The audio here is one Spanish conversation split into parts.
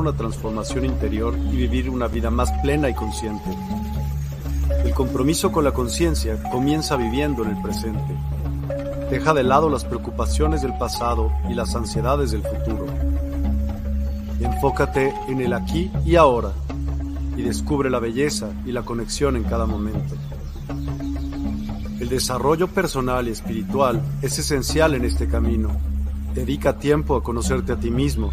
una transformación interior y vivir una vida más plena y consciente. El compromiso con la conciencia comienza viviendo en el presente. Deja de lado las preocupaciones del pasado y las ansiedades del futuro. Enfócate en el aquí y ahora y descubre la belleza y la conexión en cada momento. El desarrollo personal y espiritual es esencial en este camino. Dedica tiempo a conocerte a ti mismo,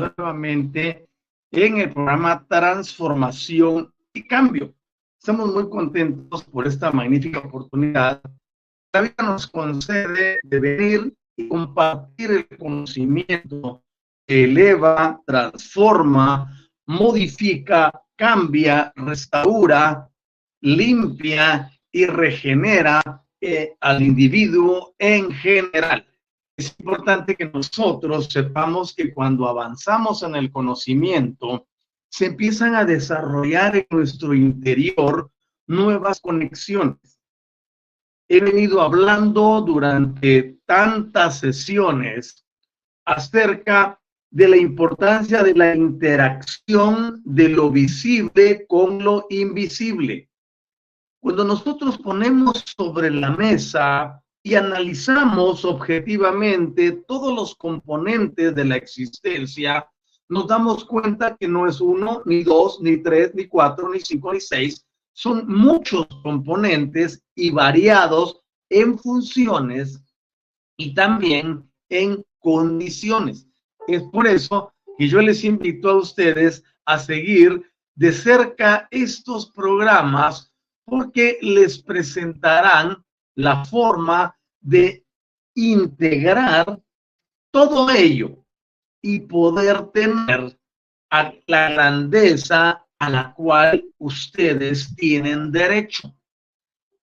Nuevamente en el programa Transformación y Cambio. Estamos muy contentos por esta magnífica oportunidad. La vida nos concede de venir y compartir el conocimiento que eleva, transforma, modifica, cambia, restaura, limpia y regenera eh, al individuo en general es importante que nosotros sepamos que cuando avanzamos en el conocimiento, se empiezan a desarrollar en nuestro interior nuevas conexiones. He venido hablando durante tantas sesiones acerca de la importancia de la interacción de lo visible con lo invisible. Cuando nosotros ponemos sobre la mesa y analizamos objetivamente todos los componentes de la existencia, nos damos cuenta que no es uno, ni dos, ni tres, ni cuatro, ni cinco, ni seis. Son muchos componentes y variados en funciones y también en condiciones. Es por eso que yo les invito a ustedes a seguir de cerca estos programas porque les presentarán la forma de integrar todo ello y poder tener a la grandeza a la cual ustedes tienen derecho.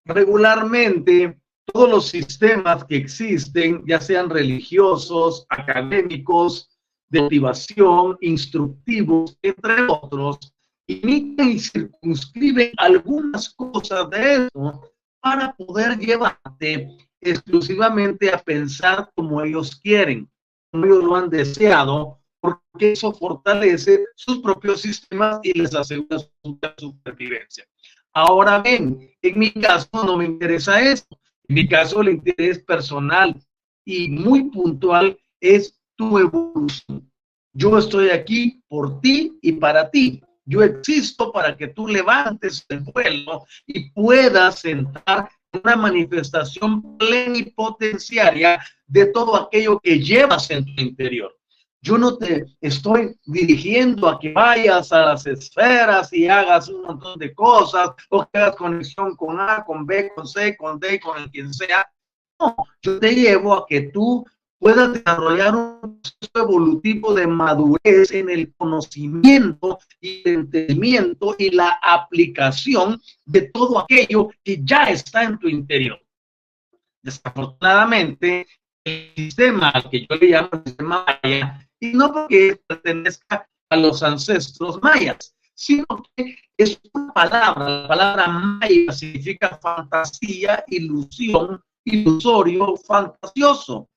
Regularmente, todos los sistemas que existen, ya sean religiosos, académicos, de motivación, instructivos, entre otros, imitan y circunscriben algunas cosas de eso para poder llevarte exclusivamente a pensar como ellos quieren, como ellos lo han deseado, porque eso fortalece sus propios sistemas y les asegura su supervivencia. Ahora ven, en mi caso no me interesa esto. En mi caso el interés personal y muy puntual es tu evolución. Yo estoy aquí por ti y para ti. Yo existo para que tú levantes el vuelo y puedas entrar en una manifestación plenipotenciaria de todo aquello que llevas en tu interior. Yo no te estoy dirigiendo a que vayas a las esferas y hagas un montón de cosas o que hagas conexión con A, con B, con C, con D, con el quien sea. No, yo te llevo a que tú pueda desarrollar un proceso evolutivo de madurez en el conocimiento y el entendimiento y la aplicación de todo aquello que ya está en tu interior. Desafortunadamente, el sistema que yo le llamo el maya, y no porque pertenezca a los ancestros mayas, sino que es una palabra, la palabra maya significa fantasía, ilusión, ilusorio, fantasioso.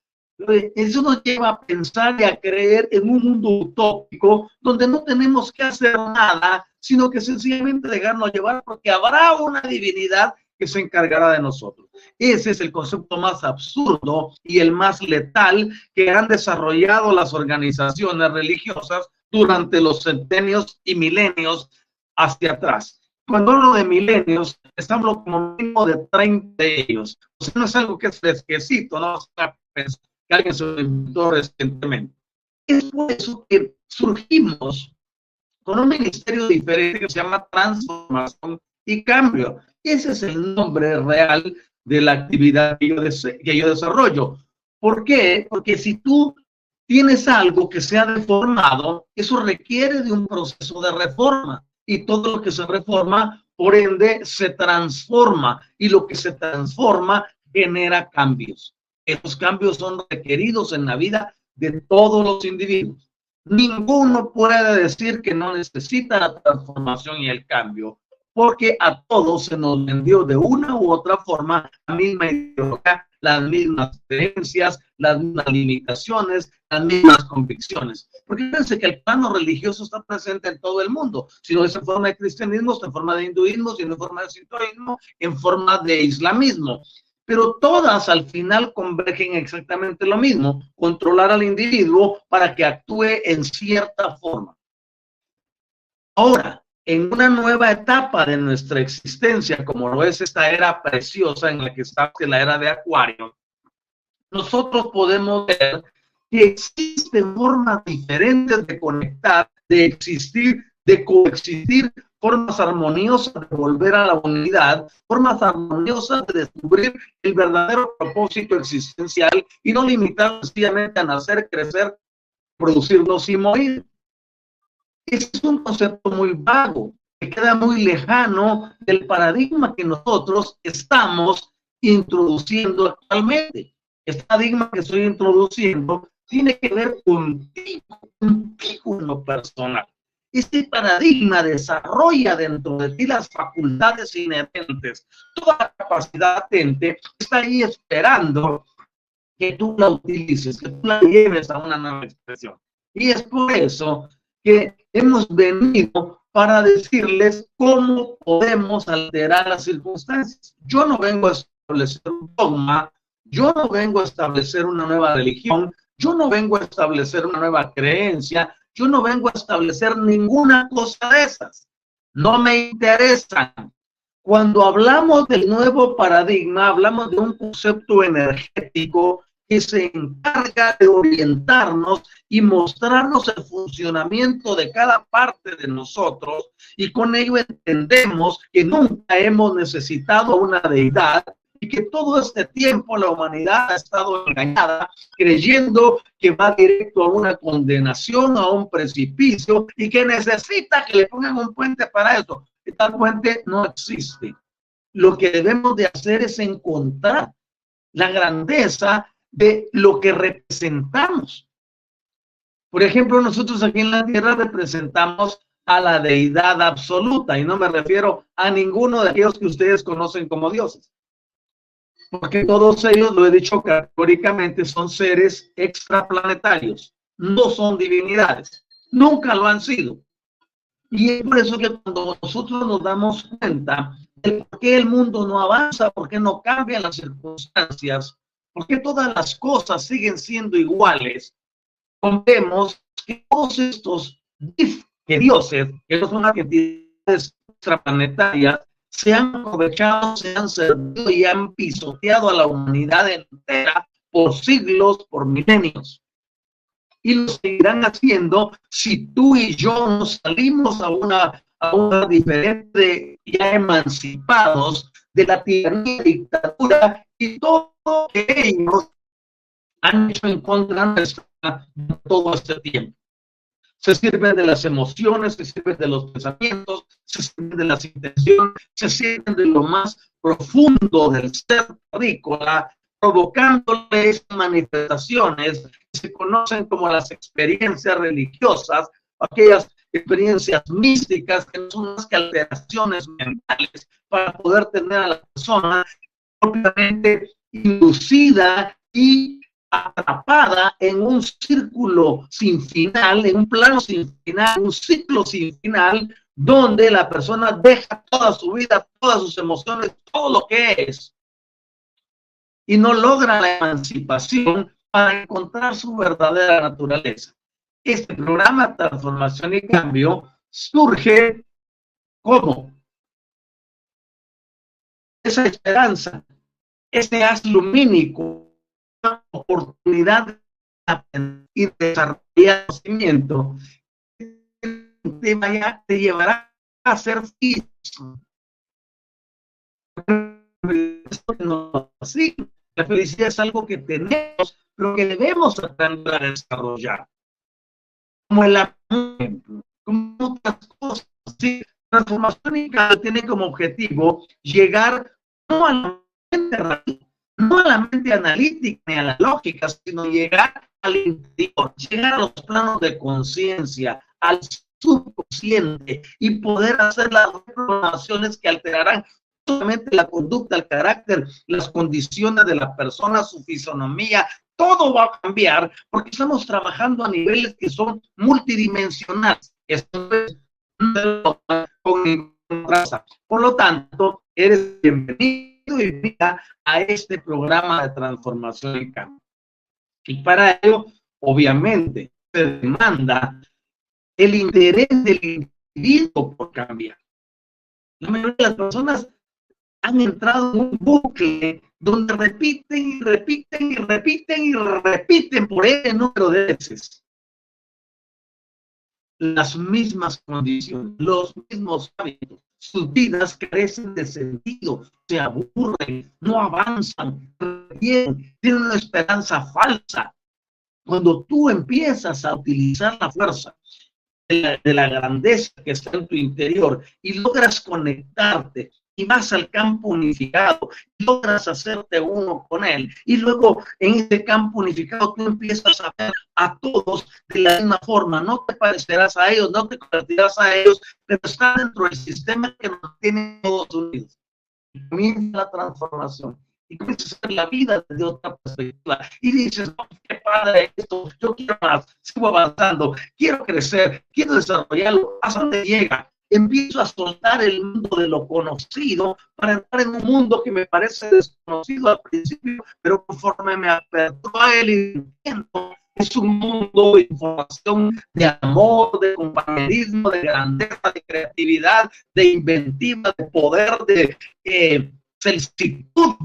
Eso nos lleva a pensar y a creer en un mundo utópico donde no tenemos que hacer nada, sino que sencillamente dejarnos llevar porque habrá una divinidad que se encargará de nosotros. Ese es el concepto más absurdo y el más letal que han desarrollado las organizaciones religiosas durante los centenios y milenios hacia atrás. Cuando hablo de milenios, estamos como mínimo de 30 de ellos. O sea, no es algo que es fresquecito, no que alguien se inventó recientemente. Es por eso que surgimos con un ministerio diferente que se llama transformación y cambio. Ese es el nombre real de la actividad que yo, que yo desarrollo. ¿Por qué? Porque si tú tienes algo que se ha deformado, eso requiere de un proceso de reforma. Y todo lo que se reforma, por ende, se transforma. Y lo que se transforma genera cambios. Esos cambios son requeridos en la vida de todos los individuos. Ninguno puede decir que no necesita la transformación y el cambio, porque a todos se nos vendió de una u otra forma la misma ideología, las mismas creencias, las mismas limitaciones, las mismas convicciones. Porque fíjense que el plano religioso está presente en todo el mundo, si no es en forma de cristianismo, en forma de hinduismo, si en forma de sintoísmo, en forma de islamismo pero todas al final convergen exactamente lo mismo, controlar al individuo para que actúe en cierta forma. Ahora, en una nueva etapa de nuestra existencia, como lo es esta era preciosa en la que está la era de Acuario, nosotros podemos ver que existen formas diferentes de conectar, de existir, de coexistir formas armoniosas de volver a la unidad, formas armoniosas de descubrir el verdadero propósito existencial y no limitar sencillamente a nacer, crecer, producirnos y morir. Ese es un concepto muy vago, que queda muy lejano del paradigma que nosotros estamos introduciendo actualmente. Este paradigma que estoy introduciendo tiene que ver contigo, contigo en lo personal. Este paradigma desarrolla dentro de ti las facultades inherentes. Toda la capacidad latente está ahí esperando que tú la utilices, que tú la lleves a una nueva expresión. Y es por eso que hemos venido para decirles cómo podemos alterar las circunstancias. Yo no vengo a establecer un dogma, yo no vengo a establecer una nueva religión, yo no vengo a establecer una nueva creencia, yo no vengo a establecer ninguna cosa de esas. No me interesan. Cuando hablamos del nuevo paradigma, hablamos de un concepto energético que se encarga de orientarnos y mostrarnos el funcionamiento de cada parte de nosotros y con ello entendemos que nunca hemos necesitado una deidad y que todo este tiempo la humanidad ha estado engañada, creyendo que va directo a una condenación, a un precipicio y que necesita que le pongan un puente para eso. Tal puente no existe. Lo que debemos de hacer es encontrar la grandeza de lo que representamos. Por ejemplo, nosotros aquí en la tierra representamos a la deidad absoluta y no me refiero a ninguno de aquellos que ustedes conocen como dioses porque todos ellos, lo he dicho categóricamente, son seres extraplanetarios, no son divinidades, nunca lo han sido. Y es por eso que cuando nosotros nos damos cuenta de por qué el mundo no avanza, por qué no cambian las circunstancias, por qué todas las cosas siguen siendo iguales, vemos que todos estos dioses, que no son entidades extraplanetarias, se han aprovechado, se han servido y han pisoteado a la humanidad entera por siglos, por milenios. Y lo seguirán haciendo si tú y yo nos salimos a una, a una diferente, ya emancipados de la tiranía y dictadura y todo lo que ellos han hecho en contra nuestra todo este tiempo se sirven de las emociones, se sirven de los pensamientos, se sirven de las intenciones, se sirven de lo más profundo del ser rícola provocándoles manifestaciones que se conocen como las experiencias religiosas, aquellas experiencias místicas que no son más que alteraciones mentales para poder tener a la persona propiamente inducida y atrapada en un círculo sin final, en un plano sin final, un ciclo sin final, donde la persona deja toda su vida, todas sus emociones, todo lo que es, y no logra la emancipación para encontrar su verdadera naturaleza. Este programa Transformación y Cambio surge como esa esperanza, ese haz lumínico oportunidad de aprender y desarrollar conocimiento te, vaya, te llevará a ser feliz. Sí, la felicidad es algo que tenemos, pero que debemos aprender a desarrollar. Como el amor, como otras cosas. ¿sí? Transformación tiene como objetivo llegar no a la mente no a la mente analítica ni a la lógica, sino llegar al interior, llegar a los planos de conciencia, al subconsciente y poder hacer las programaciones que alterarán solamente la conducta, el carácter, las condiciones de la persona, su fisonomía, todo va a cambiar porque estamos trabajando a niveles que son multidimensionales. Esto es Por lo tanto, eres bienvenido y a este programa de transformación y cambio. Y para ello, obviamente, se demanda el interés del individuo por cambiar. La mayoría de las personas han entrado en un bucle donde repiten y repiten y repiten y repiten por ese número de veces las mismas condiciones, los mismos hábitos, sus vidas carecen de sentido, se aburren, no avanzan, tienen una esperanza falsa. Cuando tú empiezas a utilizar la fuerza de la, grandeza que está en tu interior y logras conectarte y vas al campo unificado, logras hacerte uno con él. Y luego en ese campo unificado tú empiezas a ver a todos de la misma forma. No te parecerás a ellos, no te convertirás a ellos, pero está dentro del sistema que nos tiene todos unidos. Y comienza la transformación. Y comienzas a ver la vida desde otra perspectiva. Y dices, qué padre esto, yo quiero más, sigo avanzando, quiero crecer, quiero desarrollarlo. ¿A dónde llega? Empiezo a soltar el mundo de lo conocido para entrar en un mundo que me parece desconocido al principio, pero conforme me apertó a él y entiendo, es un mundo de información, de amor, de compañerismo, de grandeza, de creatividad, de inventiva, de poder, de eh, felicitud.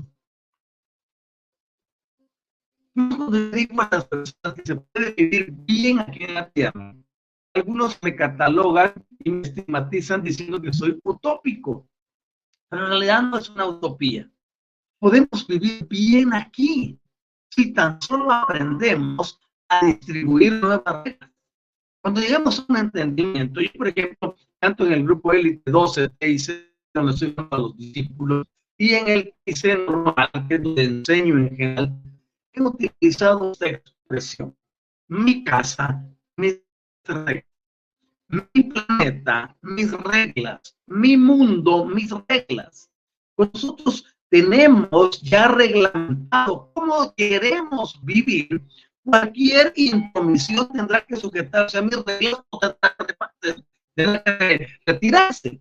Las personas que se puede vivir bien aquí en la tierra algunos me catalogan y me estigmatizan diciendo que soy utópico, pero en realidad no es una utopía. Podemos vivir bien aquí si tan solo aprendemos a distribuir nuevas reglas. Cuando llegamos a un entendimiento, yo por ejemplo, tanto en el grupo élite 12, 6, donde estoy con los discípulos, y en el hice normal, que donde enseño en general, he utilizado esta expresión. Mi casa, mis mi planeta, mis reglas, mi mundo, mis reglas. Nosotros tenemos ya reglamentado cómo queremos vivir. Cualquier intromisión tendrá que sujetarse a mis reglas o tendrá que retirarse.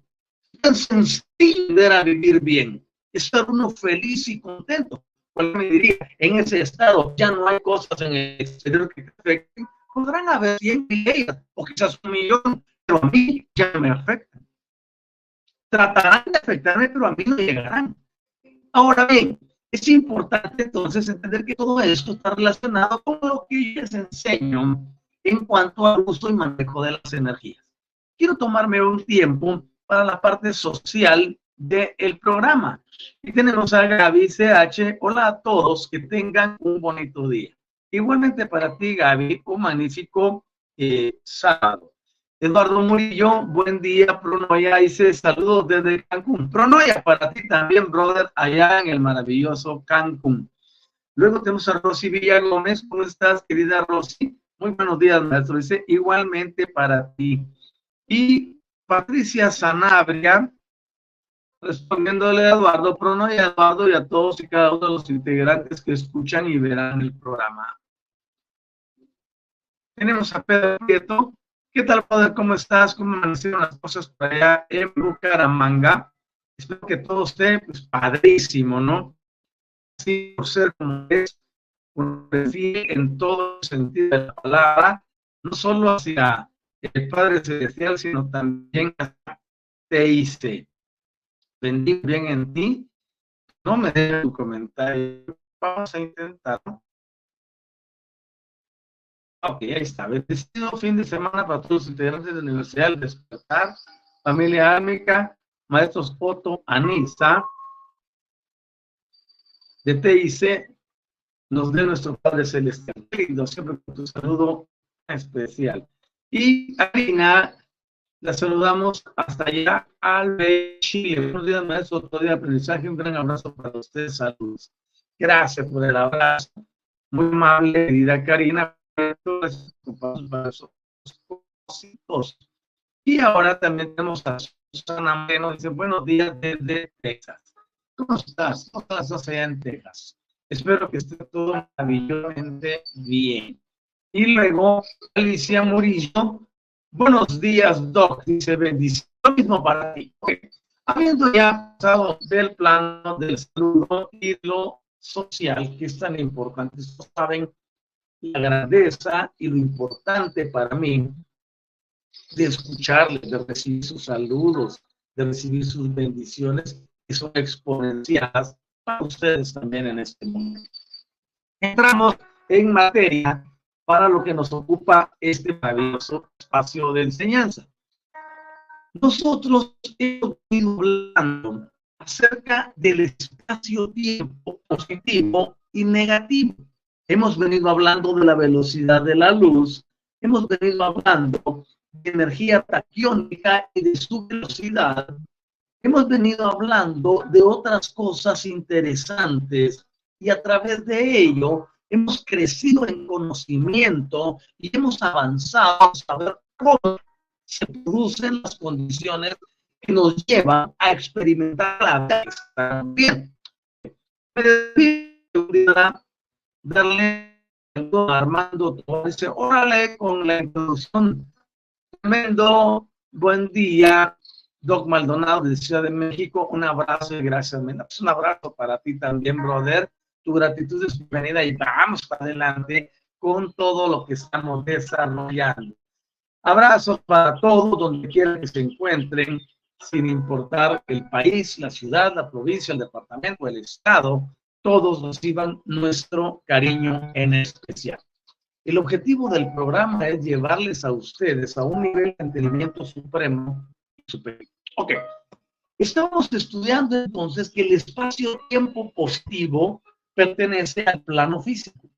Es tan sencillo a vivir bien, estar uno feliz y contento. Cuál me diría, en ese estado ya no hay cosas en el exterior que afecten, podrán haber 100 mil o quizás un millón, pero a mí ya me afectan. Tratarán de afectarme, pero a mí no llegarán. Ahora bien, es importante entonces entender que todo esto está relacionado con lo que yo les enseño en cuanto al uso y manejo de las energías. Quiero tomarme un tiempo para la parte social del programa. Y tenemos a Gaby CH. Hola a todos, que tengan un bonito día. Igualmente para ti, Gaby, un magnífico eh, sábado. Eduardo Murillo, buen día, Pronoya, dice saludos desde Cancún. Pronoya, para ti también, brother, allá en el maravilloso Cancún. Luego tenemos a Rosy Villagómez. ¿Cómo estás, querida Rosy? Muy buenos días, maestro. Dice, igualmente para ti. Y Patricia Sanabria, respondiéndole a Eduardo Prono y a Eduardo y a todos y cada uno de los integrantes que escuchan y verán el programa. Tenemos a Pedro Prieto. ¿Qué tal, Padre? ¿Cómo estás? ¿Cómo amanecieron las cosas por allá en Bucaramanga? Espero que todo esté pues, padrísimo, ¿no? Así por ser como es, en todo sentido de la palabra, no solo hacia el Padre Celestial, sino también hacia TIC. Bendigo bien en ti. No me dejes tu comentario. Vamos a intentarlo. Ok, ahí está. Bendecido fin de semana para todos los integrantes de la Universidad del Despertar, familia ármica, maestros Otto, Anisa, de TIC, nos dé nuestro Padre Celestial. Lindo, siempre con tu saludo especial. Y Alina, la saludamos hasta allá al Chile. Buenos días, maestro, otro día de aprendizaje. Un gran abrazo para ustedes. Saludos. Gracias por el abrazo. Muy amable, querida Karina. Y ahora también tenemos a Susana Moreno. Dice, buenos días desde Texas. ¿Cómo estás? ¿Cómo estás allá en Texas? Espero que esté todo maravillosamente bien. Y luego, Alicia Murillo. Buenos días, Doc. Dice, bendición. Lo mismo para ti. Habiendo ya pasado del plano del saludo y lo social, que es tan importante, saben la grandeza y lo importante para mí de escucharles, de recibir sus saludos, de recibir sus bendiciones, que son exponenciales para ustedes también en este momento. Entramos en materia para lo que nos ocupa este maravilloso espacio de enseñanza. Nosotros hemos ido hablando acerca del espacio-tiempo positivo y negativo. Hemos venido hablando de la velocidad de la luz, hemos venido hablando de energía taquiónica y de su velocidad, hemos venido hablando de otras cosas interesantes y a través de ello hemos crecido en conocimiento y hemos avanzado a saber cómo se producen las condiciones que nos llevan a experimentar la vida también. Darle a Armando dice, órale con la introducción. Tremendo, buen día, Doc Maldonado de Ciudad de México, un abrazo y gracias. Pues un abrazo para ti también, brother. Tu gratitud es bienvenida y vamos para adelante con todo lo que estamos desarrollando. Abrazos para todos donde quiera que se encuentren, sin importar el país, la ciudad, la provincia, el departamento, el estado, todos reciban nuestro cariño en especial. El objetivo del programa es llevarles a ustedes a un nivel de entendimiento supremo superior. Ok. Estamos estudiando entonces que el espacio-tiempo positivo pertenece al plano físico,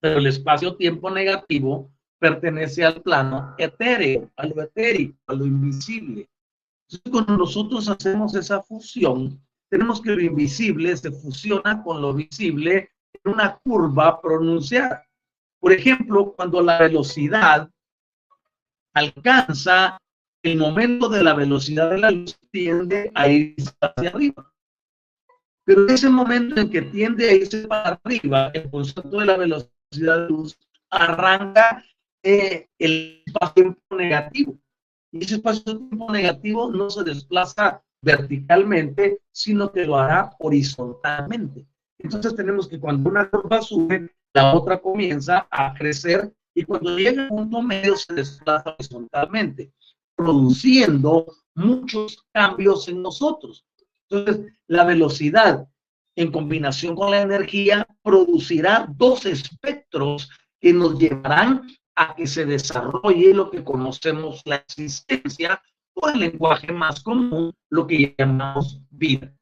pero el espacio-tiempo negativo pertenece al plano etéreo, a lo etérico, a lo invisible. Entonces, cuando nosotros hacemos esa fusión, tenemos que lo invisible se fusiona con lo visible en una curva pronunciada. Por ejemplo, cuando la velocidad alcanza el momento de la velocidad de la luz tiende a ir hacia arriba. Pero ese momento en que tiende a irse para arriba, el concepto de la velocidad de luz arranca eh, el espacio-tiempo negativo. Y ese espacio-tiempo negativo no se desplaza verticalmente, sino que lo hará horizontalmente. Entonces tenemos que cuando una curva sube, la otra comienza a crecer y cuando llega al punto medio se desplaza horizontalmente produciendo muchos cambios en nosotros. Entonces, la velocidad en combinación con la energía producirá dos espectros que nos llevarán a que se desarrolle lo que conocemos la existencia o el lenguaje más común, lo que llamamos vida.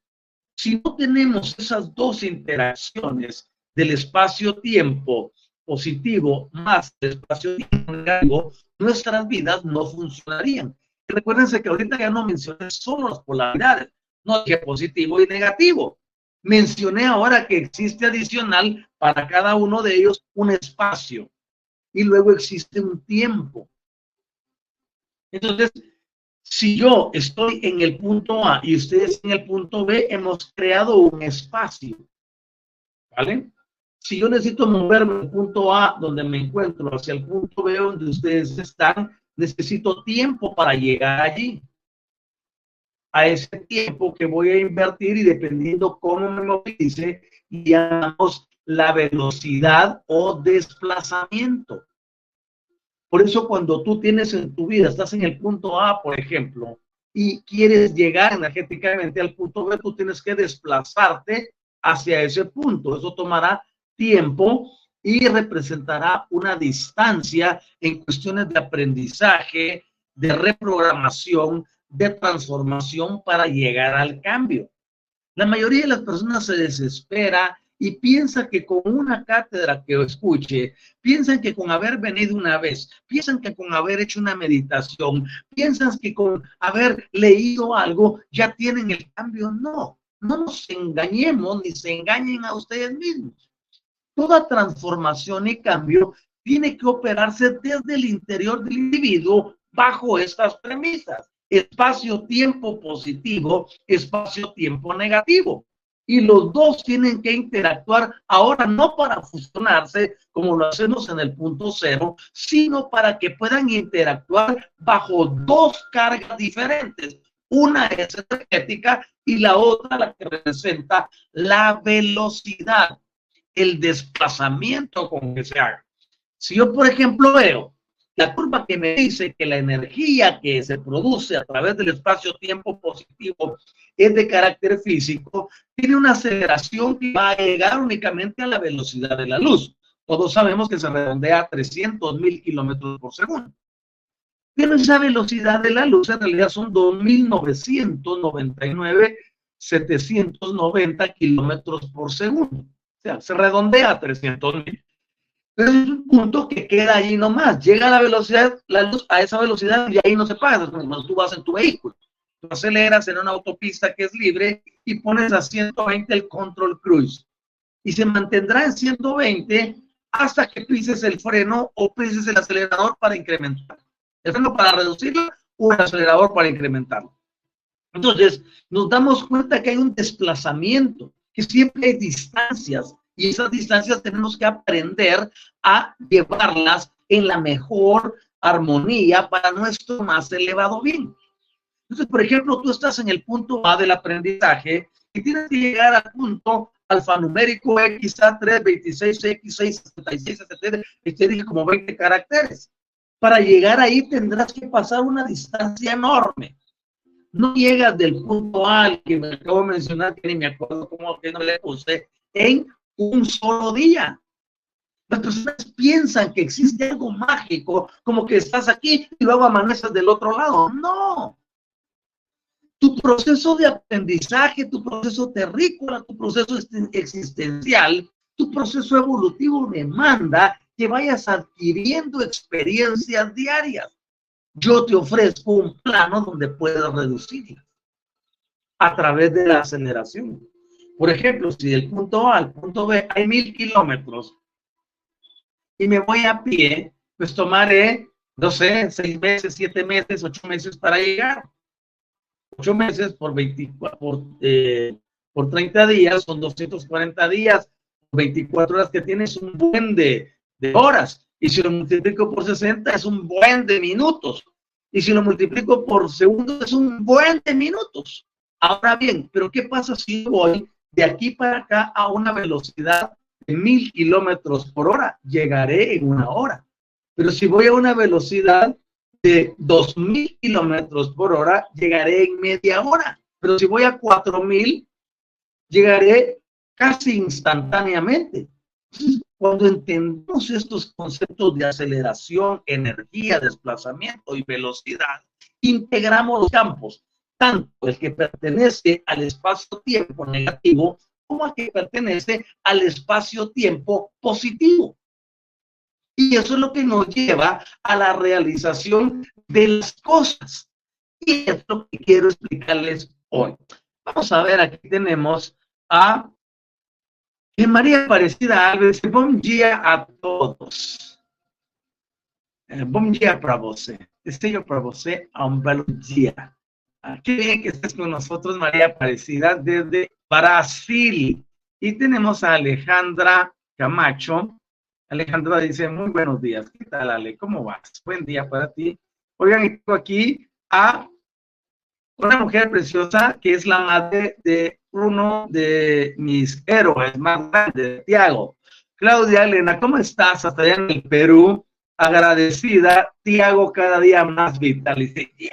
Si no tenemos esas dos interacciones del espacio-tiempo positivo más el espacio-tiempo negativo, nuestras vidas no funcionarían. Recuérdense que ahorita ya no mencioné solo las polaridades, no dije positivo y negativo. Mencioné ahora que existe adicional para cada uno de ellos un espacio y luego existe un tiempo. Entonces, si yo estoy en el punto A y ustedes en el punto B, hemos creado un espacio. ¿Vale? Si yo necesito moverme del punto A donde me encuentro hacia el punto B donde ustedes están, necesito tiempo para llegar allí. A ese tiempo que voy a invertir y dependiendo cómo me movilice, llamamos la velocidad o desplazamiento. Por eso cuando tú tienes en tu vida, estás en el punto A, por ejemplo, y quieres llegar energéticamente al punto B, tú tienes que desplazarte hacia ese punto. Eso tomará tiempo y representará una distancia en cuestiones de aprendizaje, de reprogramación, de transformación para llegar al cambio. La mayoría de las personas se desespera y piensa que con una cátedra que escuche, piensan que con haber venido una vez, piensan que con haber hecho una meditación, piensan que con haber leído algo ya tienen el cambio. No, no nos engañemos ni se engañen a ustedes mismos. Toda transformación y cambio tiene que operarse desde el interior del individuo bajo estas premisas. Espacio-tiempo positivo, espacio-tiempo negativo y los dos tienen que interactuar ahora no para fusionarse como lo hacemos en el punto cero, sino para que puedan interactuar bajo dos cargas diferentes. Una es energética y la otra la que representa la velocidad, el desplazamiento con que se haga. Si yo, por ejemplo, veo la curva que me dice que la energía que se produce a través del espacio-tiempo positivo es de carácter físico, tiene una aceleración que va a llegar únicamente a la velocidad de la luz. Todos sabemos que se redondea a 300 mil kilómetros por segundo. Pero esa velocidad de la luz en realidad son 2.999, 790 kilómetros por segundo. O sea, se redondea a 300 mil. Pero es un punto que queda ahí nomás. Llega la velocidad, la luz a esa velocidad y ahí no se pasa. Cuando tú vas en tu vehículo, tú aceleras en una autopista que es libre y pones a 120 el control cruise. Y se mantendrá en 120 hasta que pises el freno o pises el acelerador para incrementar. El freno para reducirlo o el acelerador para incrementarlo. Entonces, nos damos cuenta que hay un desplazamiento, que siempre hay distancias y esas distancias tenemos que aprender a llevarlas en la mejor armonía para nuestro más elevado bien. Entonces, por ejemplo, tú estás en el punto A del aprendizaje y tienes que llegar al punto alfanumérico XA3, 26, X6, 66, etc. Y te dije como 20 caracteres. Para llegar ahí tendrás que pasar una distancia enorme. No llegas del punto A que me acabo de mencionar, que ni me acuerdo cómo que no le puse, en un solo día. Las personas piensan que existe algo mágico, como que estás aquí y luego amaneces del otro lado. No. Tu proceso de aprendizaje, tu proceso terrícola, tu proceso existencial, tu proceso evolutivo demanda que vayas adquiriendo experiencias diarias. Yo te ofrezco un plano donde puedas reducirlas a través de la aceleración. Por ejemplo, si del punto A al punto B hay mil kilómetros y me voy a pie, pues tomaré, no sé, seis meses, siete meses, ocho meses para llegar. Ocho meses por, 24, por, eh, por 30 días son 240 días, 24 horas que tienes un buen de, de horas. Y si lo multiplico por 60 es un buen de minutos. Y si lo multiplico por segundos es un buen de minutos. Ahora bien, pero ¿qué pasa si voy de aquí para acá a una velocidad de mil kilómetros por hora, llegaré en una hora. Pero si voy a una velocidad de dos mil kilómetros por hora, llegaré en media hora. Pero si voy a cuatro mil, llegaré casi instantáneamente. Cuando entendemos estos conceptos de aceleración, energía, desplazamiento y velocidad, integramos los campos tanto el que pertenece al espacio-tiempo negativo como el que pertenece al espacio-tiempo positivo. Y eso es lo que nos lleva a la realización de las cosas. Y es lo que quiero explicarles hoy. Vamos a ver, aquí tenemos a que María Aparecida Alves, bom día a todos. Eh, bom dia para você. Desejo para você un belo día. Qué bien que estés con nosotros, María Aparecida, desde Brasil. Y tenemos a Alejandra Camacho. Alejandra dice, muy buenos días. ¿Qué tal, Ale? ¿Cómo vas? Buen día para ti. Oigan, tengo aquí a una mujer preciosa que es la madre de uno de mis héroes más grandes, Tiago. Claudia Elena, ¿cómo estás hasta allá en el Perú? Agradecida, Tiago cada día más vital. Y dice,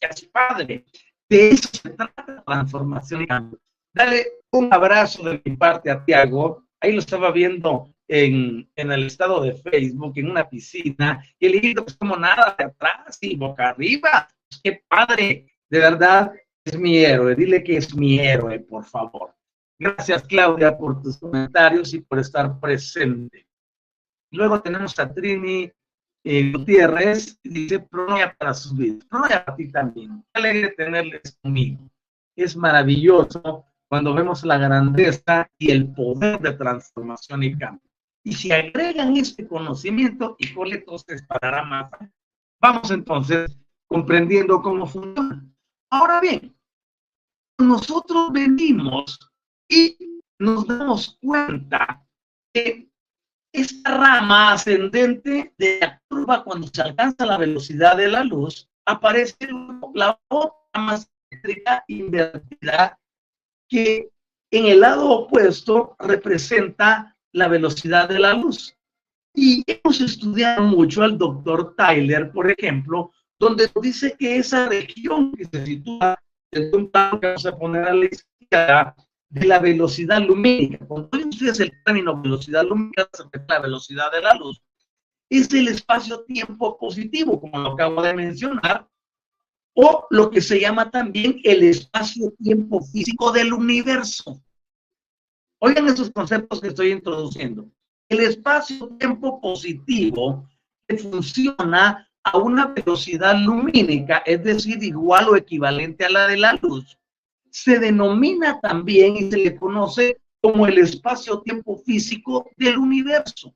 gracias, padre. De eso se trata transformación y cambio. Dale un abrazo de mi parte a Tiago. Ahí lo estaba viendo en, en, el estado de Facebook, en una piscina, y el hijito pues como nada de atrás y boca arriba. Qué padre, de verdad, es mi héroe. Dile que es mi héroe, por favor. Gracias, Claudia, por tus comentarios y por estar presente. Luego tenemos a Trini eh, Gutiérrez, dice, pronoya para sus vidas. Pronoya para ti también. Qué alegre tenerles conmigo. Es maravilloso cuando vemos la grandeza y el poder de transformación y cambio. Y si agregan este conocimiento, y todo se disparará más. Vamos entonces comprendiendo cómo funciona. Ahora bien, nosotros venimos y nos damos cuenta que esta rama ascendente de la curva cuando se alcanza la velocidad de la luz, aparece la otra más eléctrica invertida que en el lado opuesto representa la velocidad de la luz. Y hemos estudiado mucho al doctor Tyler, por ejemplo, donde dice que esa región que se sitúa en un plano que vamos a poner a la izquierda de la velocidad lumínica, cuando ustedes el término velocidad lumínica, se refiere a la velocidad de la luz, es el espacio-tiempo positivo, como lo acabo de mencionar, o lo que se llama también el espacio-tiempo físico del universo. Oigan esos conceptos que estoy introduciendo. El espacio-tiempo positivo funciona a una velocidad lumínica, es decir, igual o equivalente a la de la luz, se denomina también y se le conoce como el espacio-tiempo físico del universo.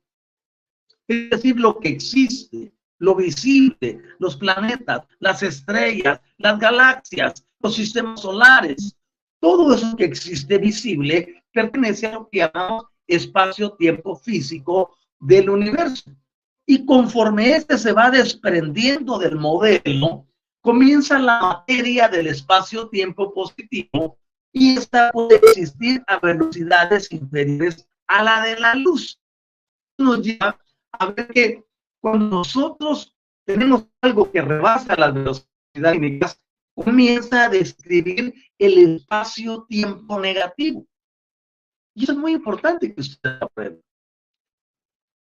Es decir, lo que existe, lo visible, los planetas, las estrellas, las galaxias, los sistemas solares, todo eso que existe visible pertenece a lo que llamamos espacio-tiempo físico del universo. Y conforme este se va desprendiendo del modelo, comienza la materia del espacio-tiempo positivo y esta puede existir a velocidades inferiores a la de la luz. Nos lleva a ver que cuando nosotros tenemos algo que rebasa las velocidades límicas, comienza a describir el espacio-tiempo negativo. Y eso es muy importante que usted aprenda.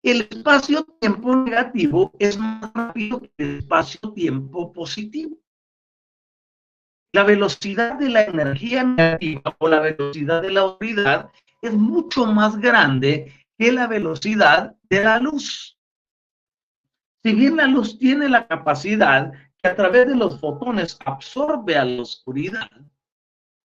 El espacio-tiempo negativo es más rápido que el espacio-tiempo positivo. La velocidad de la energía negativa o la velocidad de la oscuridad es mucho más grande que la velocidad de la luz. Si bien la luz tiene la capacidad que a través de los fotones absorbe a la oscuridad,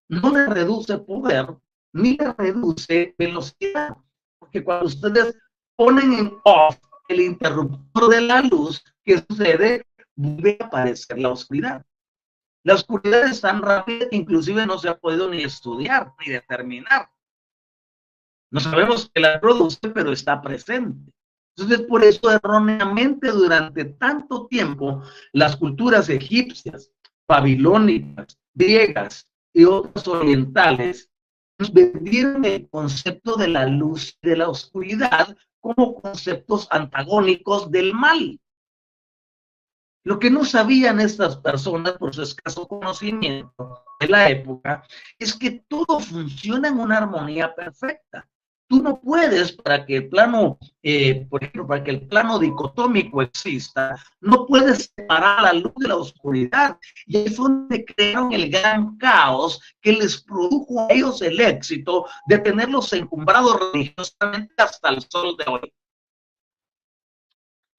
no le reduce poder ni le reduce velocidad. Porque cuando ustedes ponen en off el interruptor de la luz, ¿qué sucede? Vuelve a aparecer la oscuridad. La oscuridad es tan rápida que inclusive no se ha podido ni estudiar ni determinar. No sabemos que la produce, pero está presente. Entonces, por eso erróneamente durante tanto tiempo, las culturas egipcias, babilónicas, griegas y otras orientales nos vendieron el concepto de la luz y de la oscuridad como conceptos antagónicos del mal. Lo que no sabían estas personas por su escaso conocimiento de la época es que todo funciona en una armonía perfecta. Tú no puedes, para que el plano, eh, por ejemplo, para que el plano dicotómico exista, no puedes separar la luz de la oscuridad. Y ahí fue donde crearon el gran caos que les produjo a ellos el éxito de tenerlos encumbrados religiosamente hasta el sol de hoy.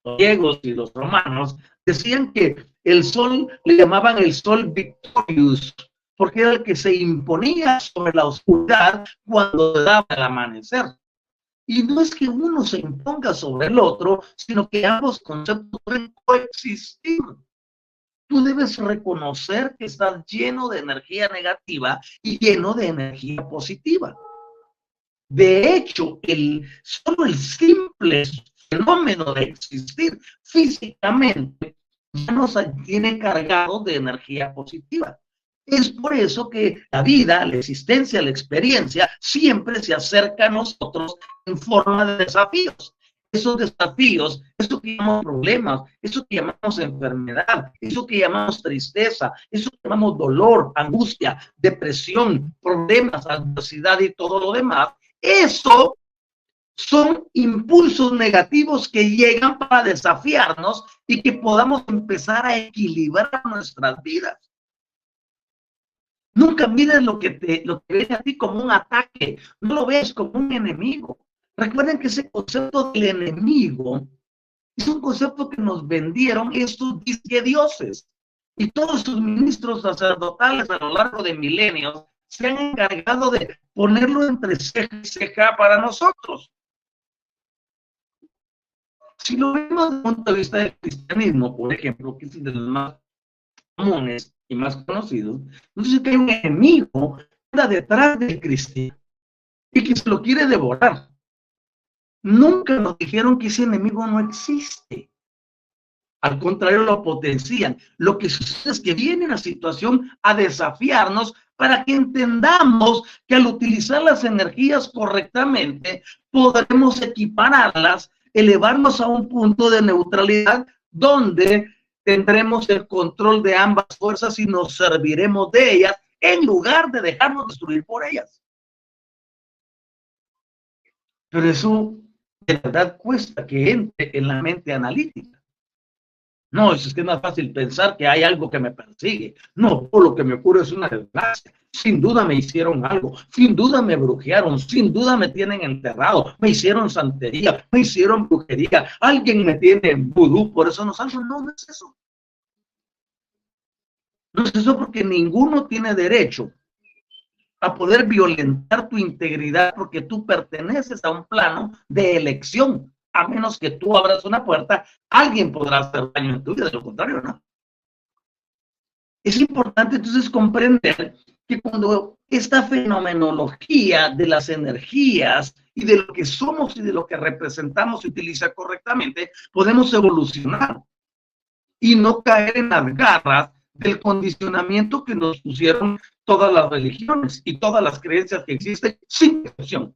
Los griegos y los romanos decían que el sol le llamaban el sol victorious, porque era el que se imponía sobre la oscuridad cuando daba el amanecer. Y no es que uno se imponga sobre el otro, sino que ambos conceptos deben coexistir. Tú debes reconocer que estás lleno de energía negativa y lleno de energía positiva. De hecho, el, solo el simple fenómeno de existir físicamente ya nos tiene cargado de energía positiva. Es por eso que la vida, la existencia, la experiencia siempre se acerca a nosotros en forma de desafíos. Esos desafíos, eso que llamamos problemas, eso que llamamos enfermedad, eso que llamamos tristeza, eso que llamamos dolor, angustia, depresión, problemas, adversidad y todo lo demás, eso son impulsos negativos que llegan para desafiarnos y que podamos empezar a equilibrar nuestras vidas. Nunca mires lo que te lo que a ti como un ataque, no lo ves como un enemigo. Recuerden que ese concepto del enemigo es un concepto que nos vendieron estos dioses y todos sus ministros sacerdotales a lo largo de milenios se han encargado de ponerlo entre ceja y ceja para nosotros. Si lo vemos desde el punto de vista del cristianismo, por ejemplo, que es de los más comunes y más conocidos, entonces que hay un enemigo que detrás del cristiano y que se lo quiere devorar. Nunca nos dijeron que ese enemigo no existe. Al contrario, lo potencian. Lo que sucede es que viene la situación a desafiarnos para que entendamos que al utilizar las energías correctamente, podremos equipararlas elevarnos a un punto de neutralidad donde tendremos el control de ambas fuerzas y nos serviremos de ellas en lugar de dejarnos destruir por ellas. Pero eso de verdad cuesta que entre en la mente analítica. No, es que es más fácil pensar que hay algo que me persigue. No, lo que me ocurre es una desgracia. Sin duda me hicieron algo, sin duda me brujearon, sin duda me tienen enterrado, me hicieron santería, me hicieron brujería, alguien me tiene en vudú, por eso no salgo. No, no es eso. No es eso porque ninguno tiene derecho a poder violentar tu integridad porque tú perteneces a un plano de elección. A menos que tú abras una puerta, alguien podrá hacer daño en tu vida, de lo contrario, no. Es importante entonces comprender que cuando esta fenomenología de las energías y de lo que somos y de lo que representamos se utiliza correctamente, podemos evolucionar y no caer en las garras del condicionamiento que nos pusieron todas las religiones y todas las creencias que existen sin excepción.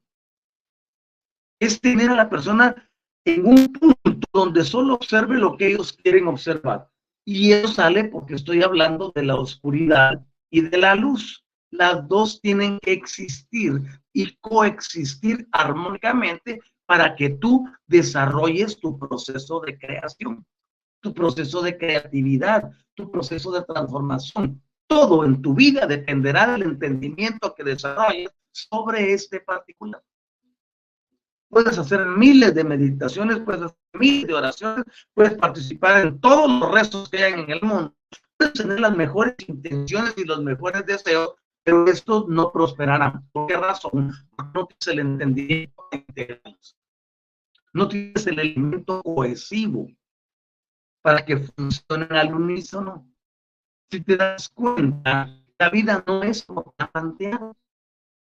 Es tener a la persona en un punto donde solo observe lo que ellos quieren observar. Y eso sale porque estoy hablando de la oscuridad y de la luz las dos tienen que existir y coexistir armónicamente para que tú desarrolles tu proceso de creación, tu proceso de creatividad, tu proceso de transformación. Todo en tu vida dependerá del entendimiento que desarrolles sobre este particular. Puedes hacer miles de meditaciones, puedes hacer miles de oraciones, puedes participar en todos los restos que hay en el mundo, puedes tener las mejores intenciones y los mejores deseos, pero estos no prosperarán. ¿Por qué razón? No tienes el entendimiento No tienes el elemento cohesivo para que funcionen al unísono. Si te das cuenta, la vida no es como está planteada,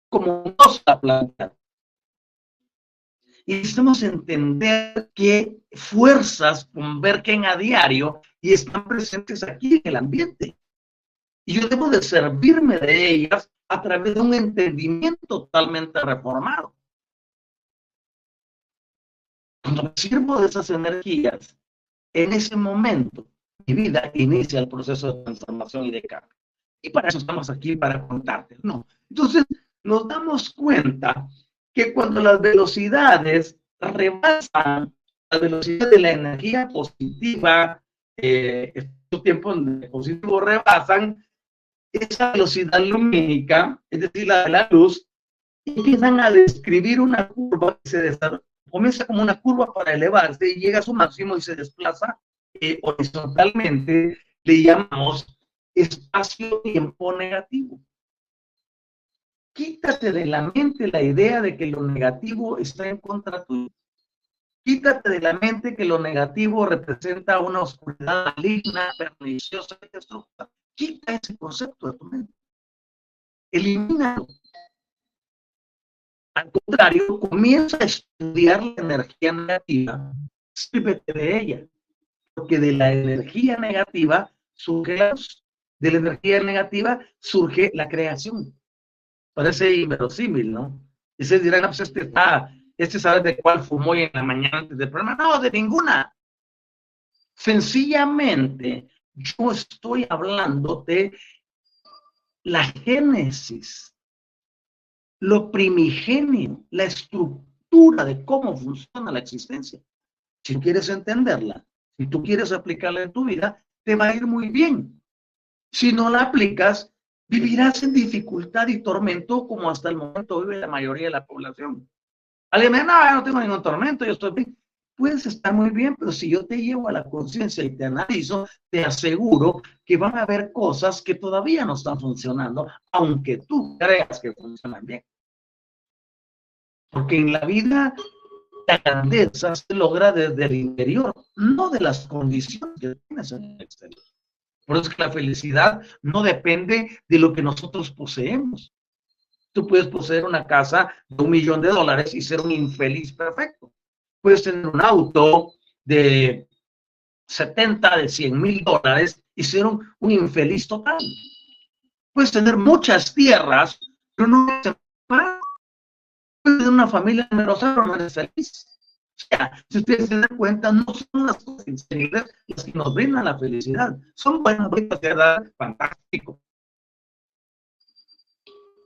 como no está planteada. Y necesitamos entender qué fuerzas convergen a diario y están presentes aquí en el ambiente. Y yo debo de servirme de ellas a través de un entendimiento totalmente reformado. Cuando me sirvo de esas energías, en ese momento mi vida inicia el proceso de transformación y de cambio. Y para eso estamos aquí, para contarte. No. Entonces, nos damos cuenta que cuando las velocidades rebasan la velocidad de la energía positiva, eh, estos tiempos positivo rebasan, esa velocidad lumínica, es decir, la de la luz, empiezan a describir una curva que se comienza como una curva para elevarse y llega a su máximo y se desplaza eh, horizontalmente, le llamamos espacio-tiempo negativo. Quítate de la mente la idea de que lo negativo está en contra tuyo. Quítate de la mente que lo negativo representa una oscuridad maligna, perniciosa y destructiva. Quita ese concepto de tu mente. Elimínalo. Al contrario, comienza a estudiar la energía negativa. Sírvete de ella. Porque de la energía negativa surge la De la energía negativa surge la creación. Parece inverosímil, ¿no? Y se dirán, no, pues este está, este sabe de cuál fumó hoy en la mañana antes del programa. No, de ninguna. Sencillamente, yo estoy hablando de la génesis lo primigenio, la estructura de cómo funciona la existencia. Si quieres entenderla, si tú quieres aplicarla en tu vida, te va a ir muy bien. Si no la aplicas, vivirás en dificultad y tormento como hasta el momento vive la mayoría de la población. Alguien me no, no tengo ningún tormento, yo estoy bien. Puedes estar muy bien, pero si yo te llevo a la conciencia y te analizo, te aseguro que van a haber cosas que todavía no están funcionando, aunque tú creas que funcionan bien. Porque en la vida la grandeza se logra desde el interior, no de las condiciones que tienes en el exterior. Por eso es que la felicidad no depende de lo que nosotros poseemos. Tú puedes poseer una casa de un millón de dólares y ser un infeliz perfecto. Puedes tener un auto de 70, de 100 mil dólares y ser un, infeliz total. Puedes tener muchas tierras, pero no de una familia numerosa, pero no eres feliz. O sea, si ustedes se dan cuenta, no son las cosas increíbles las que nos brindan la felicidad. Son buenas, verdad, fantástico.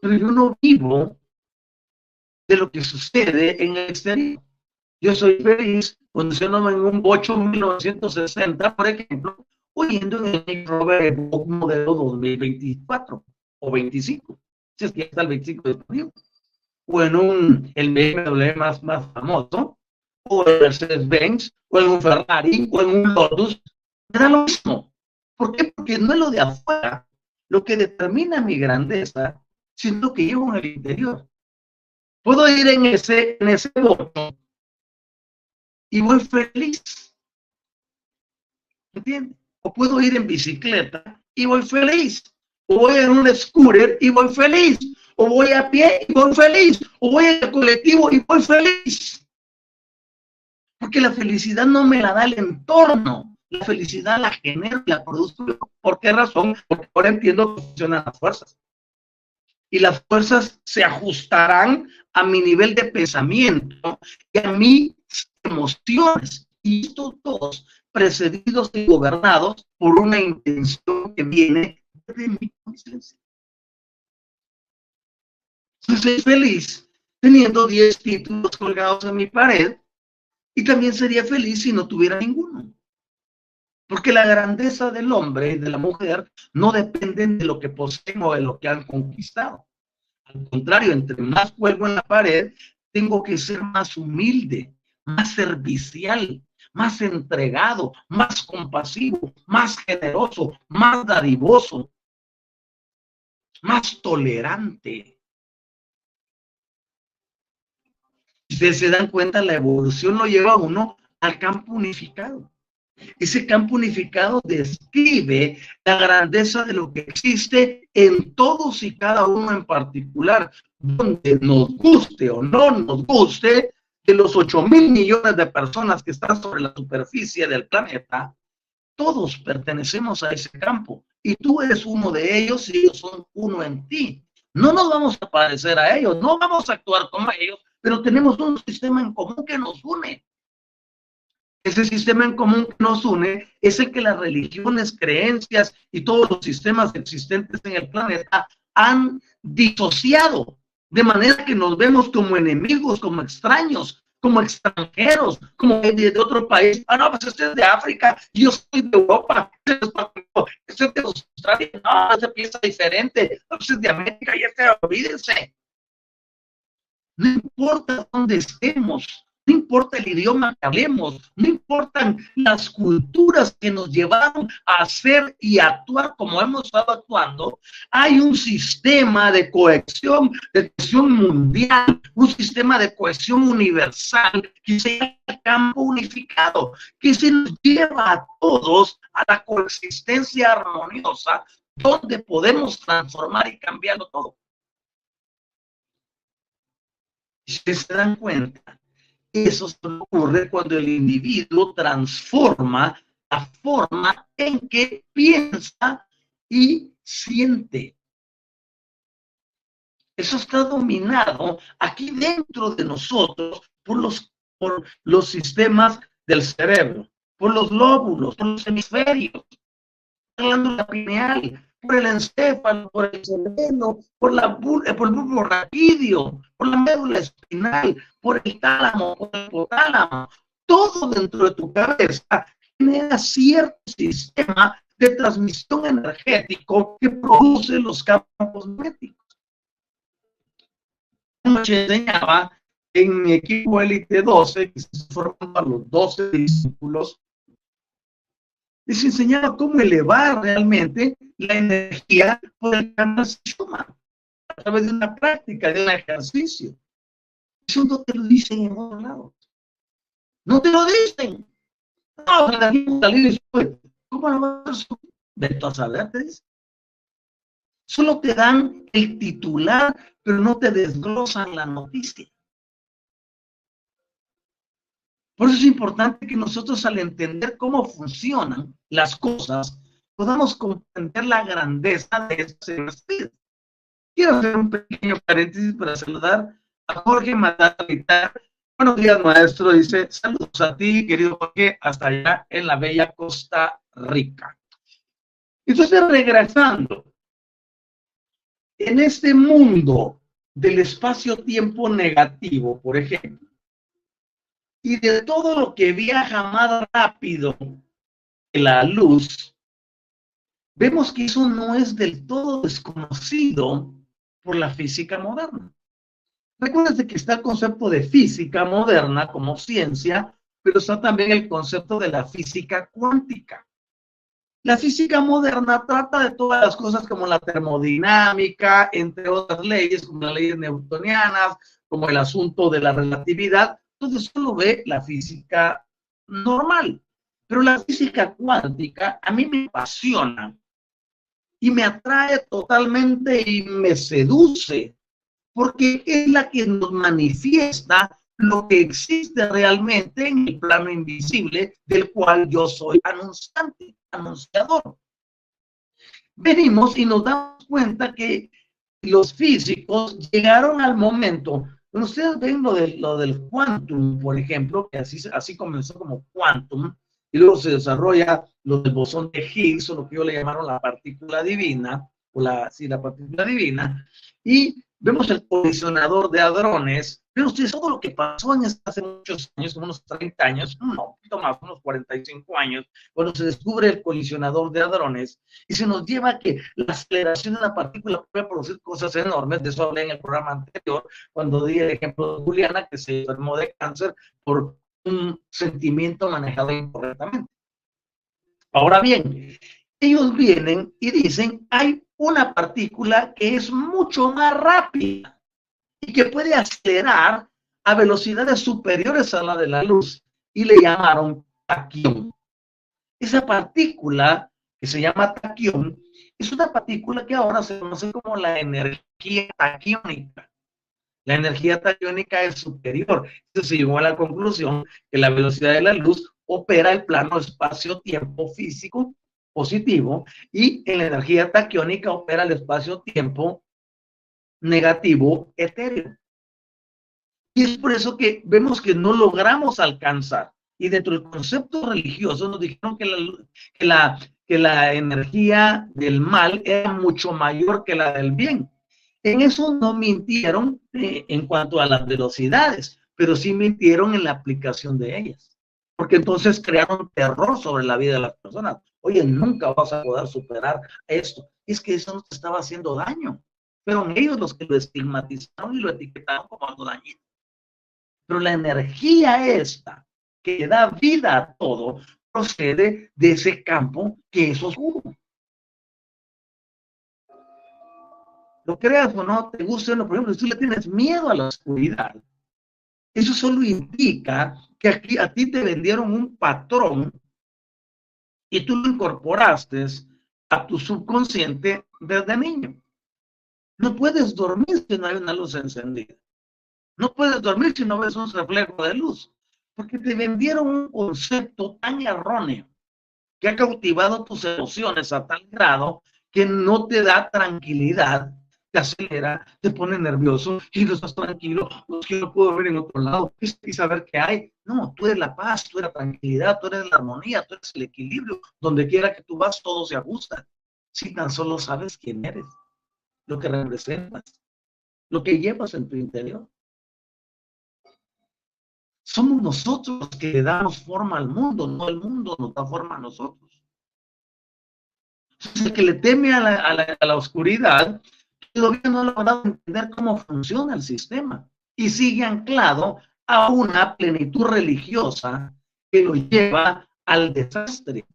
Pero yo no vivo de lo que sucede en el exterior. Yo soy feliz funcionando en un Bocho 1960, por ejemplo, oyendo en el Robert modelo 2024 o 25, si es que ya está el 25 de junio o en un, el BMW más, más famoso, o en Mercedes-Benz, o en un Ferrari, o en un Lotus, era lo mismo. ¿Por qué? Porque no es lo de afuera lo que determina mi grandeza, sino que llevo en el interior. Puedo ir en ese, en ese bote y voy feliz. ¿Entiendes? O puedo ir en bicicleta y voy feliz. O voy en un scooter y voy feliz o voy a pie y voy feliz, o voy al colectivo y voy feliz. Porque la felicidad no me la da el entorno, la felicidad la genero y la produzco. ¿Por qué razón? Porque ahora entiendo que funcionan las fuerzas. Y las fuerzas se ajustarán a mi nivel de pensamiento y a mis emociones. Y estos dos precedidos y gobernados por una intención que viene de mi conciencia soy feliz teniendo 10 títulos colgados en mi pared y también sería feliz si no tuviera ninguno. Porque la grandeza del hombre y de la mujer no dependen de lo que poseen o de lo que han conquistado. Al contrario, entre más cuelgo en la pared, tengo que ser más humilde, más servicial, más entregado, más compasivo, más generoso, más dadivoso, más tolerante. Ustedes se dan cuenta, la evolución lo lleva a uno al campo unificado. Ese campo unificado describe la grandeza de lo que existe en todos y cada uno en particular, donde nos guste o no nos guste, de los 8 mil millones de personas que están sobre la superficie del planeta, todos pertenecemos a ese campo y tú eres uno de ellos y ellos son uno en ti. No nos vamos a parecer a ellos, no vamos a actuar como ellos, pero tenemos un sistema en común que nos une. Ese sistema en común que nos une es el que las religiones, creencias y todos los sistemas existentes en el planeta han disociado, de manera que nos vemos como enemigos, como extraños, como extranjeros, como de, otro país. Ah, no, pues este es de África, yo soy de Europa, este es de Australia, no, ese piensa diferente, este es de América y este, olvídense. No importa dónde estemos, no importa el idioma que hablemos, no importan las culturas que nos llevaron a hacer y actuar como hemos estado actuando, hay un sistema de cohesión, de cohesión mundial, un sistema de cohesión universal que se llama campo unificado, que se nos lleva a todos a la coexistencia armoniosa, donde podemos transformar y cambiarlo todo. Si se dan cuenta, eso ocurre cuando el individuo transforma la forma en que piensa y siente. Eso está dominado aquí dentro de nosotros por los, por los sistemas del cerebro, por los lóbulos, por los hemisferios, la glándula pineal, por el encéfalo, por el cerebro, por, la, por el bulbo raquídeo, por la médula espinal, por el tálamo, por el hipotálamo. Todo dentro de tu cabeza genera cierto sistema de transmisión energético que produce los campos magnéticos. Anoche enseñaba en mi equipo Elite 12, que se forman los 12 discípulos, les enseñaba cómo elevar realmente la energía por el canal Schumann a través de una práctica, de un ejercicio. Eso no te lo dicen en otro lado. No te lo dicen. No, ¿Cómo lo vas a a saber, te. Solo te dan el titular, pero no te desglosan la noticia. Por eso es importante que nosotros al entender cómo funcionan las cosas, podamos comprender la grandeza de estas Quiero hacer un pequeño paréntesis para saludar a Jorge Matata. Buenos días, maestro. Dice, saludos a ti, querido Jorge, hasta allá en la bella Costa Rica. Entonces, regresando, en este mundo del espacio-tiempo negativo, por ejemplo, y de todo lo que viaja más rápido que la luz, vemos que eso no es del todo desconocido por la física moderna. Recuerden que está el concepto de física moderna como ciencia, pero está también el concepto de la física cuántica. La física moderna trata de todas las cosas como la termodinámica, entre otras leyes, como las leyes newtonianas, como el asunto de la relatividad, entonces solo ve la física normal. Pero la física cuántica a mí me apasiona y me atrae totalmente y me seduce, porque es la que nos manifiesta lo que existe realmente en el plano invisible del cual yo soy anunciante, anunciador. Venimos y nos damos cuenta que los físicos llegaron al momento cuando ustedes ven lo, de, lo del quantum, por ejemplo, que así, así comenzó como quantum, y luego se desarrolla lo del bosón de Higgs, o lo que yo le llamaron la partícula divina, o la, sí, la partícula divina, y vemos el colisionador de hadrones, pero ustedes todo lo que pasó en hace muchos años, unos 30 años, no, un poquito más, unos 45 años, cuando se descubre el colisionador de hadrones y se nos lleva a que la aceleración de una partícula puede producir cosas enormes, de eso hablé en el programa anterior, cuando di el ejemplo de Juliana, que se enfermó de cáncer por un sentimiento manejado incorrectamente. Ahora bien, ellos vienen y dicen, hay una partícula que es mucho más rápida que puede acelerar a velocidades superiores a la de la luz y le llamaron taquión. Esa partícula que se llama taquión es una partícula que ahora se conoce como la energía taquiónica. La energía taquiónica es superior. Entonces se llegó a la conclusión que la velocidad de la luz opera el plano espacio-tiempo físico positivo y en la energía taquiónica opera el espacio-tiempo negativo etéreo. Y es por eso que vemos que no logramos alcanzar. Y dentro del concepto religioso nos dijeron que la, que la, energía del mal era mucho mayor que la del bien. En eso no mintieron eh, en cuanto a las velocidades, pero sí mintieron en la aplicación de ellas. Porque entonces crearon terror sobre la vida de las personas. Oye, nunca vas a poder superar esto. Es que eso no estaba haciendo daño. Fueron ellos los que lo estigmatizaron y lo etiquetaron como algo dañino. Pero la energía esta que da vida a todo procede de ese campo que es oscuro. Lo creas o no, te guste no, por ejemplo, si tú le tienes miedo a la oscuridad, eso solo indica que aquí a ti te vendieron un patrón y tú lo incorporaste a tu subconsciente desde niño. No puedes dormir si no hay una luz encendida. No puedes dormir si no ves un reflejo de luz, porque te vendieron un concepto tan erróneo que ha cautivado tus emociones a tal grado que no te da tranquilidad, te acelera, te pone nervioso y no estás tranquilo, no es que no puedo ver en otro lado y saber qué hay. No, tú eres la paz, tú eres la tranquilidad, tú eres la armonía, tú eres el equilibrio. Donde quiera que tú vas, todo se ajusta. Si tan solo sabes quién eres, lo que representas, lo que llevas en tu interior. Somos nosotros los que le damos forma al mundo, no el mundo nos da forma a nosotros. El que le teme a la, oscuridad, todavía no ha logrado entender cómo funciona el sistema y sigue anclado a una plenitud religiosa que lo lleva al desastre.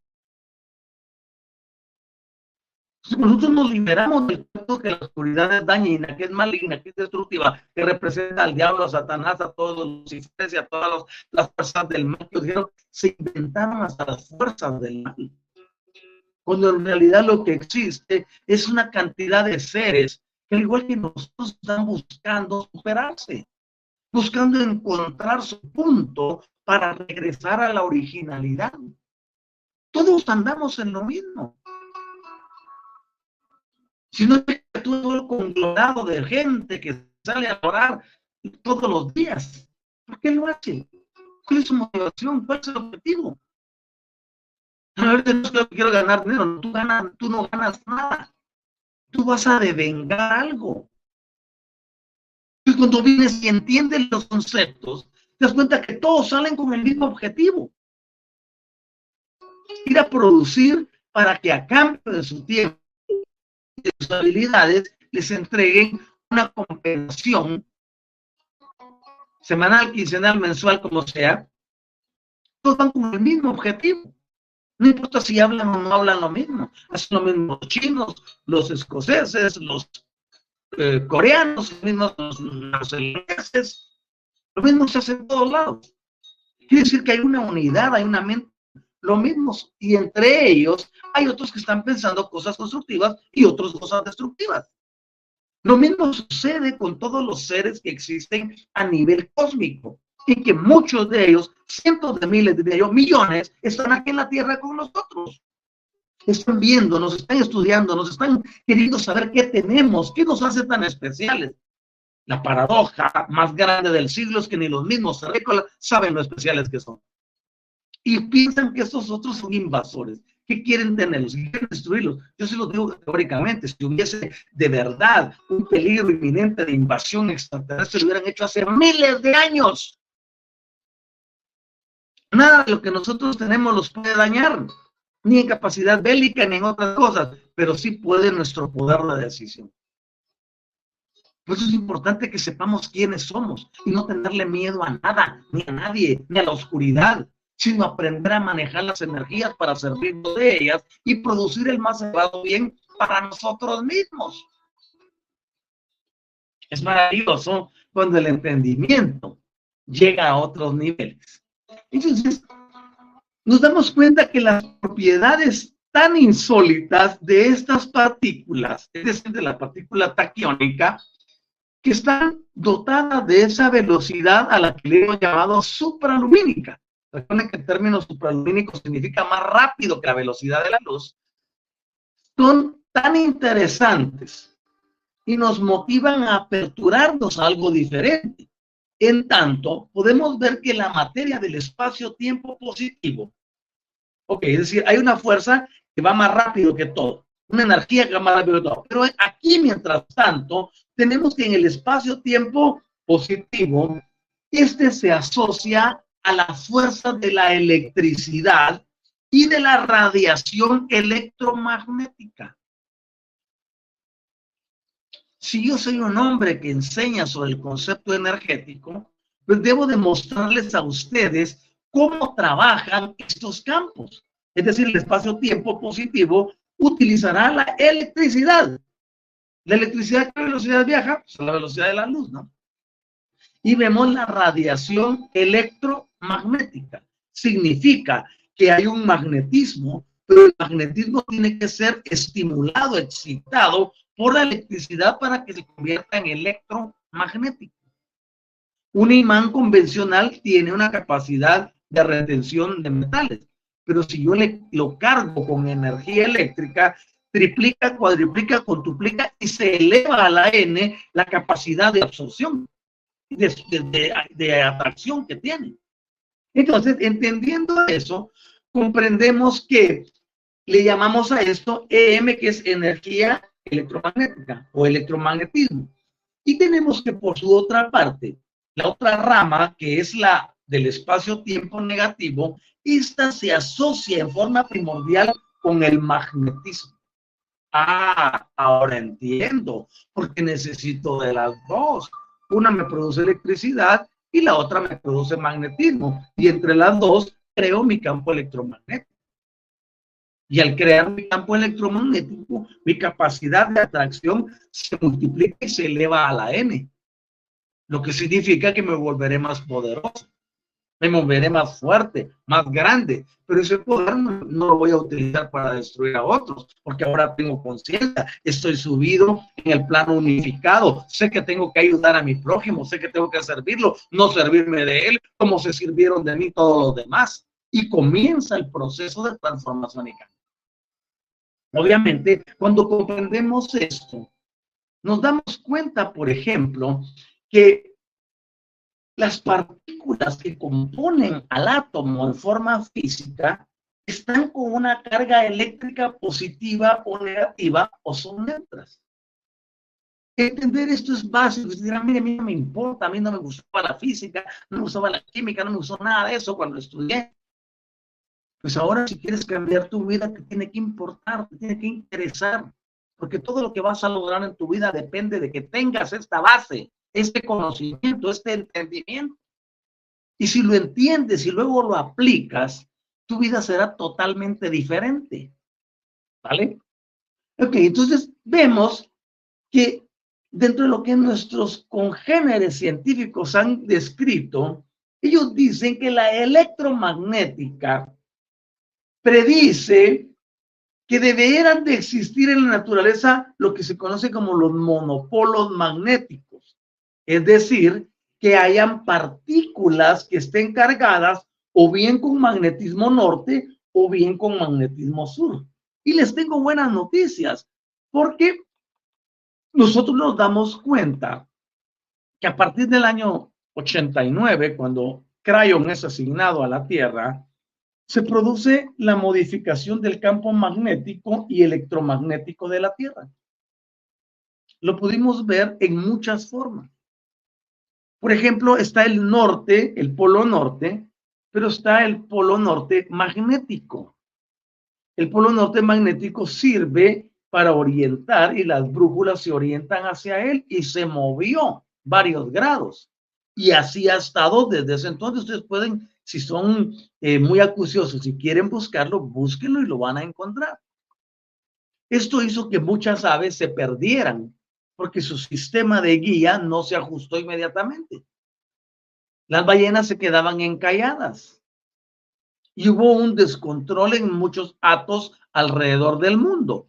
Nosotros nos liberamos del cuento que la oscuridad es dañina, que es maligna, que es destructiva, que representa al diablo, a Satanás, a todos los lucifres y a todas las fuerzas del mal que se inventaron hasta las fuerzas del mal. Cuando en realidad lo que existe es una cantidad de seres que al igual que nosotros están buscando superarse, buscando encontrar su punto para regresar a la originalidad. Todos andamos en lo mismo sino que el conglomerado de gente que sale a orar todos los días. ¿Por qué lo hace? ¿Cuál es su motivación? ¿Cuál es el objetivo? A ver, no es que quiero ganar dinero, tú, tú no ganas nada. Tú vas a devengar algo. Y cuando vienes y entiendes los conceptos, te das cuenta que todos salen con el mismo objetivo. Ir a producir para que a cambio de su tiempo de sus habilidades les entreguen una compensación semanal, quincenal, mensual, como sea, todos van con el mismo objetivo. No importa si hablan o no hablan lo mismo. Hacen lo mismo los chinos, los escoceses, los eh, coreanos, los mismos los, ingleses. Lo mismo se hace en todos lados. Quiere decir que hay una unidad, hay una mente lo mismo, y entre ellos hay otros que están pensando cosas constructivas y otros cosas destructivas. Lo mismo sucede con todos los seres que existen a nivel cósmico y que muchos de ellos, cientos de miles de ellos, millones, están aquí en la Tierra con nosotros. Están viendo, nos están estudiando, nos están queriendo saber qué tenemos, qué nos hace tan especiales. La paradoja más grande del siglo es que ni los mismos terrícolas saben lo especiales que son y piensan que estos otros son invasores. que quieren tenerlos? ¿Qué quieren destruirlos? Yo se lo digo teóricamente, si hubiese de verdad un peligro inminente de invasión extraterrestre, lo hubieran hecho hace miles de años. Nada de lo que nosotros tenemos los puede dañar, ni en capacidad bélica, ni en otras cosas, pero sí puede nuestro poder de decisión. Por eso es importante que sepamos quiénes somos y no tenerle miedo a nada, ni a nadie, ni a la oscuridad sino aprender a manejar las energías para servirnos de ellas y producir el más elevado bien para nosotros mismos. Es maravilloso cuando el entendimiento llega a otros niveles. Entonces, nos damos cuenta que las propiedades tan insólitas de estas partículas, es decir, de la partícula taquiónica, que están dotadas de esa velocidad a la que le hemos llamado supralumínica. Recuerden que el término supralumínico significa más rápido que la velocidad de la luz. Son tan interesantes y nos motivan a aperturarnos a algo diferente. En tanto, podemos ver que la materia del espacio-tiempo positivo, ok, es decir, hay una fuerza que va más rápido que todo, una energía que va más rápido que todo. Pero aquí, mientras tanto, tenemos que en el espacio-tiempo positivo, este se asocia a la fuerza de la electricidad y de la radiación electromagnética. Si yo soy un hombre que enseña sobre el concepto energético, pues debo demostrarles a ustedes cómo trabajan estos campos. Es decir, el espacio-tiempo positivo utilizará la electricidad. La electricidad, ¿qué velocidad viaja? Pues a la velocidad de la luz, ¿no? Y vemos la radiación electromagnética. Significa que hay un magnetismo, pero el magnetismo tiene que ser estimulado, excitado por la electricidad para que se convierta en electromagnético. Un imán convencional tiene una capacidad de retención de metales, pero si yo lo cargo con energía eléctrica, triplica, cuadriplica, contuplica y se eleva a la N la capacidad de absorción, de, de atracción que tiene. Entonces, entendiendo eso, comprendemos que le llamamos a esto EM, que es energía electromagnética o electromagnetismo. Y tenemos que por su otra parte, la otra rama, que es la del espacio-tiempo negativo, esta se asocia en forma primordial con el magnetismo. Ah, ahora entiendo, porque necesito de las dos. Una me produce electricidad y la otra me produce magnetismo. Y entre las dos creo mi campo electromagnético. Y al crear mi campo electromagnético, mi capacidad de atracción se multiplica y se eleva a la n. Lo que significa que me volveré más poderoso, me volveré más fuerte, más grande. Pero ese poder no, lo voy a utilizar para destruir a otros, porque ahora tengo conciencia, estoy subido en el plano unificado. Sé que tengo que ayudar a mi prójimo, sé que tengo que servirlo, no servirme de él como se sirvieron de mí todos los demás. Y comienza el proceso de transformación y cambio. Obviamente, cuando comprendemos esto, nos damos cuenta, por ejemplo, que las partículas que componen al átomo en forma física están con una carga eléctrica positiva o negativa o son neutras. Entender esto es básico. a mí, no me importa, a mí no me gustaba la física, no me gustaba la química, no me gustó nada de eso cuando estudié. Pues ahora si quieres cambiar tu vida, te tiene que importar, te tiene que interesar, porque todo lo que vas a lograr en tu vida depende de que tengas esta base, este conocimiento, este entendimiento. Y si lo entiendes y luego lo aplicas, tu vida será totalmente diferente. ¿Vale? Ok, entonces vemos que dentro de lo que nuestros congéneres científicos han descrito, ellos dicen que la electromagnética predice que deberán de existir en la naturaleza lo que se conoce como los monopolos magnéticos, es decir, que hayan partículas que estén cargadas o bien con magnetismo norte o bien con magnetismo sur. Y les tengo buenas noticias, porque nosotros nos damos cuenta que a partir del año 89, cuando Crayon es asignado a la Tierra, se produce la modificación del campo magnético y electromagnético de la Tierra. Lo pudimos ver en muchas formas. Por ejemplo, está el norte, el polo norte, pero está el polo norte magnético. El polo norte magnético sirve para orientar y las brújulas se orientan hacia él y se movió varios grados. Y así ha estado desde ese entonces. Ustedes pueden si son eh, muy acuciosos y quieren buscarlo, búsquenlo y lo van a encontrar. Esto hizo que muchas aves se perdieran porque su sistema de guía no se ajustó inmediatamente. Las ballenas se quedaban encalladas y hubo un descontrol en muchos atos alrededor del mundo.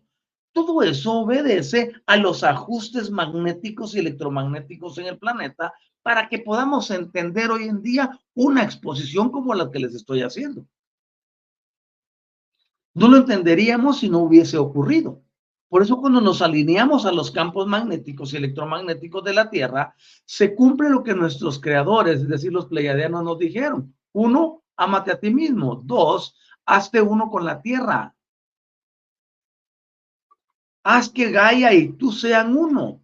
Todo eso obedece a los ajustes magnéticos y electromagnéticos en el planeta para que podamos entender hoy en día una exposición como la que les estoy haciendo. No lo entenderíamos si no hubiese ocurrido. Por eso cuando nos alineamos a los campos magnéticos y electromagnéticos de la Tierra, se cumple lo que nuestros creadores, es decir, los pleiadianos nos dijeron. Uno, ámate a ti mismo. Dos, hazte uno con la Tierra. Haz que Gaia y tú sean uno.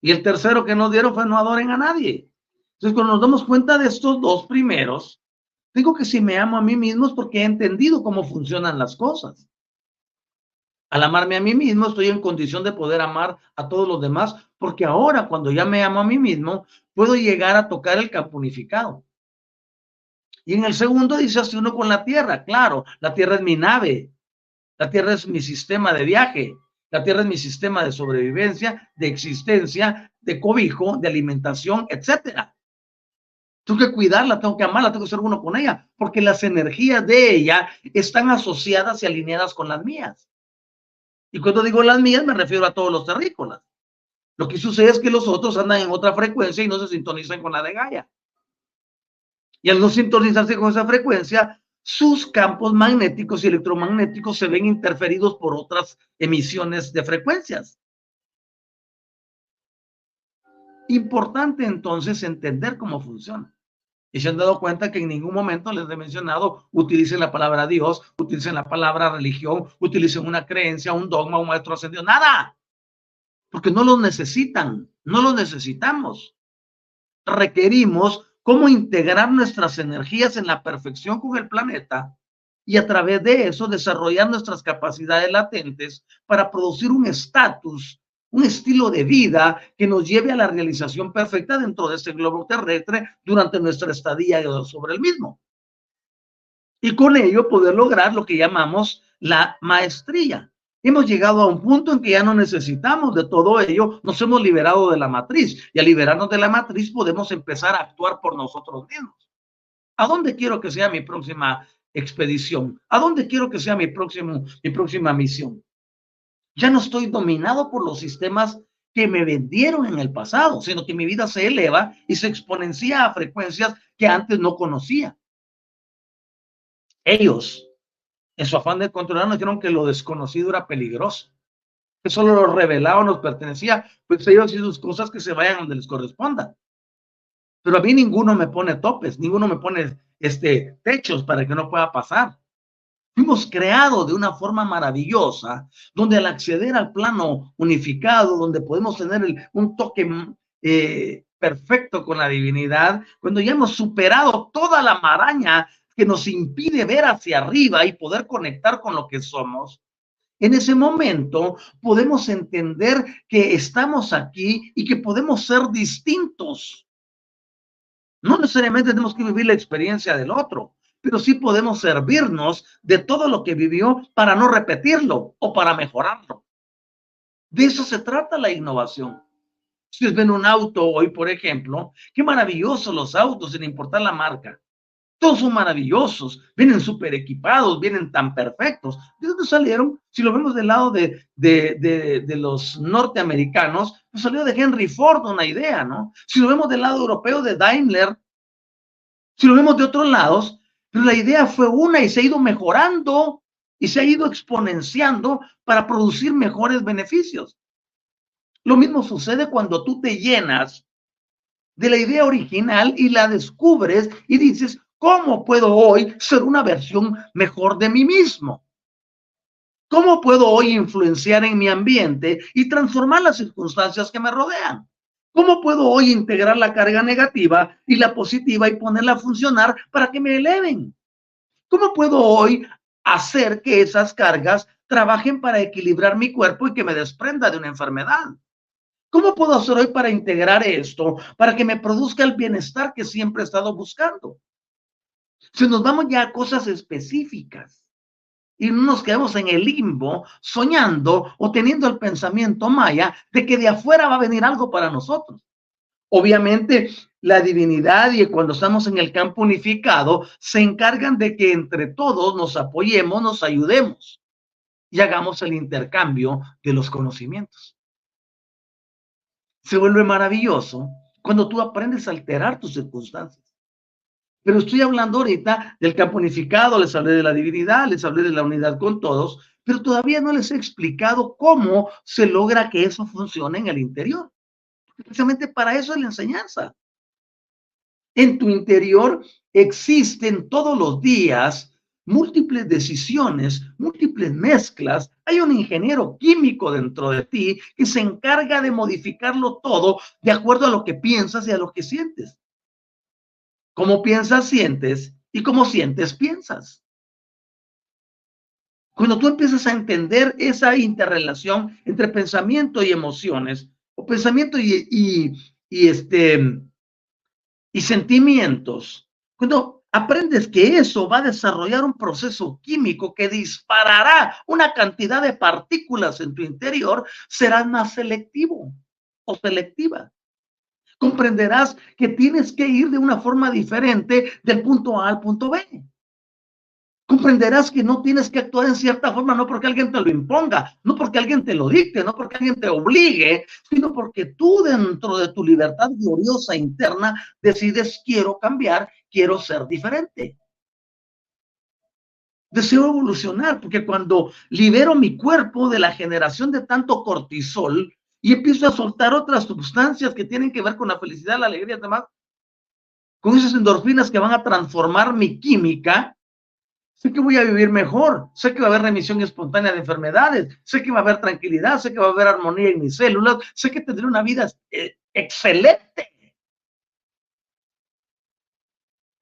Y el tercero que nos dieron fue no adoren a nadie. Entonces, cuando nos damos cuenta de estos dos primeros, digo que si me amo a mí mismo es porque he entendido cómo funcionan las cosas. Al amarme a mí mismo, estoy en condición de poder amar a todos los demás, porque ahora cuando ya me amo a mí mismo, puedo llegar a tocar el campo unificado. Y en el segundo dice así uno con la tierra, claro, la tierra es mi nave, la tierra es mi sistema de viaje, la tierra es mi sistema de sobrevivencia, de existencia, de cobijo, de alimentación, etcétera. Tengo que cuidarla, tengo que amarla, tengo que ser uno con ella, porque las energías de ella están asociadas y alineadas con las mías. Y cuando digo las mías, me refiero a todos los terrícolas. Lo que sucede es que los otros andan en otra frecuencia y no se sintonizan con la de Gaia. Y al no sintonizarse con esa frecuencia, sus campos magnéticos y electromagnéticos se ven interferidos por otras emisiones de frecuencias. Importante entonces entender cómo funciona. Y se han dado cuenta que en ningún momento les he mencionado, utilicen la palabra Dios, utilicen la palabra religión, utilicen una creencia, un dogma, un maestro ascendido, nada. Porque no los necesitan, no los necesitamos. Requerimos cómo integrar nuestras energías en la perfección con el planeta y a través de eso desarrollar nuestras capacidades latentes para producir un estatus un estilo de vida que nos lleve a la realización perfecta dentro de este globo terrestre durante nuestra estadía sobre el mismo. Y con ello poder lograr lo que llamamos la maestría. Hemos llegado a un punto en que ya no necesitamos de todo ello, nos hemos liberado de la matriz y al liberarnos de la matriz podemos empezar a actuar por nosotros mismos. ¿A dónde quiero que sea mi próxima expedición? ¿A dónde quiero que sea mi, próximo, mi próxima misión? Ya no estoy dominado por los sistemas que me vendieron en el pasado, sino que mi vida se eleva y se exponencia a frecuencias que antes no conocía. Ellos, en su afán de controlar, nos dijeron que lo desconocido era peligroso, que solo lo revelado nos pertenecía, pues ellos y sus cosas que se vayan donde les corresponda. Pero a mí ninguno me pone topes, ninguno me pone este, techos para que no pueda pasar. Fuimos creados de una forma maravillosa, donde al acceder al plano unificado, donde podemos tener un toque eh, perfecto con la divinidad, cuando ya hemos superado toda la maraña que nos impide ver hacia arriba y poder conectar con lo que somos, en ese momento podemos entender que estamos aquí y que podemos ser distintos. No necesariamente tenemos que vivir la experiencia del otro, pero sí podemos servirnos de todo lo que vivió para no repetirlo o para mejorarlo. De eso se trata la innovación. Ustedes ven un auto hoy, por ejemplo, qué maravillosos los autos, sin importar la marca. Todos son maravillosos, vienen súper equipados, vienen tan perfectos. ¿De dónde salieron? Si lo vemos del lado de, de, de, los norteamericanos, pues salió de Henry Ford una idea, ¿no? Si lo vemos del lado europeo de Daimler, si lo vemos de otros lados, la idea fue una y se ha ido mejorando y se ha ido exponenciando para producir mejores beneficios. Lo mismo sucede cuando tú te llenas de la idea original y la descubres y dices, ¿cómo puedo hoy ser una versión mejor de mí mismo? ¿Cómo puedo hoy influenciar en mi ambiente y transformar las circunstancias que me rodean? ¿Cómo puedo hoy integrar la carga negativa y la positiva y ponerla a funcionar para que me eleven? ¿Cómo puedo hoy hacer que esas cargas trabajen para equilibrar mi cuerpo y que me desprenda de una enfermedad? ¿Cómo puedo hacer hoy para integrar esto, para que me produzca el bienestar que siempre he estado buscando? Si nos vamos ya a cosas específicas, y no nos quedamos en el limbo soñando o teniendo el pensamiento maya de que de afuera va a venir algo para nosotros. Obviamente, la divinidad y cuando estamos en el campo unificado se encargan de que entre todos nos apoyemos, nos ayudemos y hagamos el intercambio de los conocimientos. Se vuelve maravilloso cuando tú aprendes a alterar tus circunstancias. Pero estoy hablando ahorita del campo unificado, les hablé de la divinidad, les hablé de la unidad con todos, pero todavía no les he explicado cómo se logra que eso funcione en el interior. Precisamente para eso es la enseñanza. En tu interior existen todos los días múltiples decisiones, múltiples mezclas. Hay un ingeniero químico dentro de ti que se encarga de modificarlo todo de acuerdo a lo que piensas y a lo que sientes. Como piensas, sientes, y como sientes, piensas. Cuando tú empiezas a entender esa interrelación entre pensamiento y emociones, o pensamiento y, y, este, y sentimientos, cuando aprendes que eso va a desarrollar un proceso químico que disparará una cantidad de partículas en tu interior, serás más selectivo o selectiva. Comprenderás que tienes que ir de una forma diferente del punto A al punto B comprenderás que no tienes que actuar en cierta forma, no porque alguien te lo imponga, no porque alguien te lo dicte, no porque alguien te obligue, sino porque tú dentro de tu libertad gloriosa interna decides quiero cambiar, quiero ser diferente. Deseo evolucionar, porque cuando libero mi cuerpo de la generación de tanto cortisol y empiezo a soltar otras sustancias que tienen que ver con la felicidad, la alegría demás, con esas endorfinas que van a transformar mi química, sé que voy a vivir mejor, sé que va a haber remisión espontánea de enfermedades, sé que va a haber tranquilidad, sé que va a haber armonía en mis células, sé que tendré una vida eh, excelente.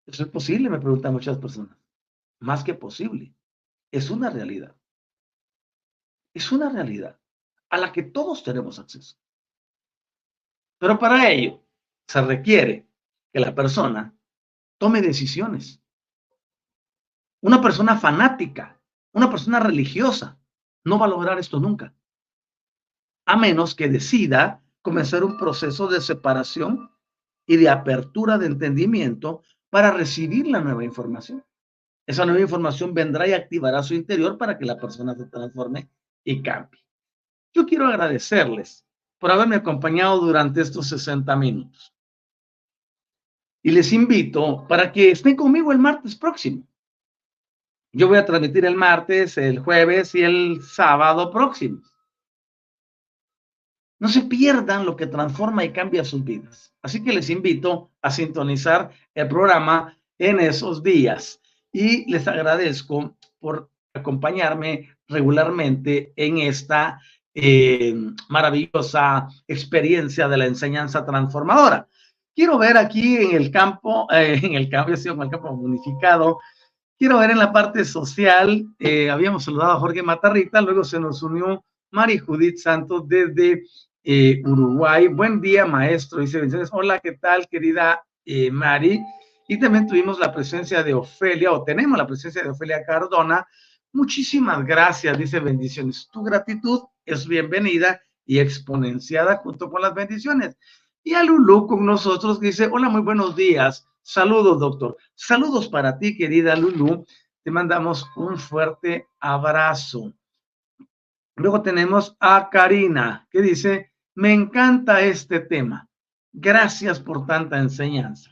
¿Eso es posible? Me preguntan muchas personas. Más que posible. Es una realidad. Es una realidad a la que todos tenemos acceso. Pero para ello se requiere que la persona tome decisiones una persona fanática, una persona religiosa, no va a lograr esto nunca. A menos que decida comenzar un proceso de separación y de apertura de entendimiento para recibir la nueva información. Esa nueva información vendrá y activará su interior para que la persona se transforme y cambie. Yo quiero agradecerles por haberme acompañado durante estos 60 minutos. Y les invito para que estén conmigo el martes próximo. Yo voy a transmitir el martes, el jueves y el sábado próximo. No se pierdan lo que transforma y cambia sus vidas. Así que les invito a sintonizar el programa en esos días y les agradezco por acompañarme regularmente en esta eh, maravillosa experiencia de la enseñanza transformadora. Quiero ver aquí en el campo, eh, en el cambio, en el campo unificado, Quiero ver en la parte social, eh, habíamos saludado a Jorge Matarrita, luego se nos unió Mari Judith Santos desde Uruguay. Buen día, maestro. Dice bendiciones. Hola, ¿qué tal, querida Mari? Y también tuvimos la presencia de Ofelia, o tenemos la presencia de Ofelia Cardona. Muchísimas gracias, dice bendiciones. Tu gratitud es bienvenida y exponenciada junto con las bendiciones. Y a Lulu con nosotros dice, hola, muy buenos días. Saludos, doctor. Saludos para ti, querida Lulu. Te mandamos un fuerte abrazo. Luego tenemos a Karina, que dice, me encanta este tema. Gracias por tanta enseñanza.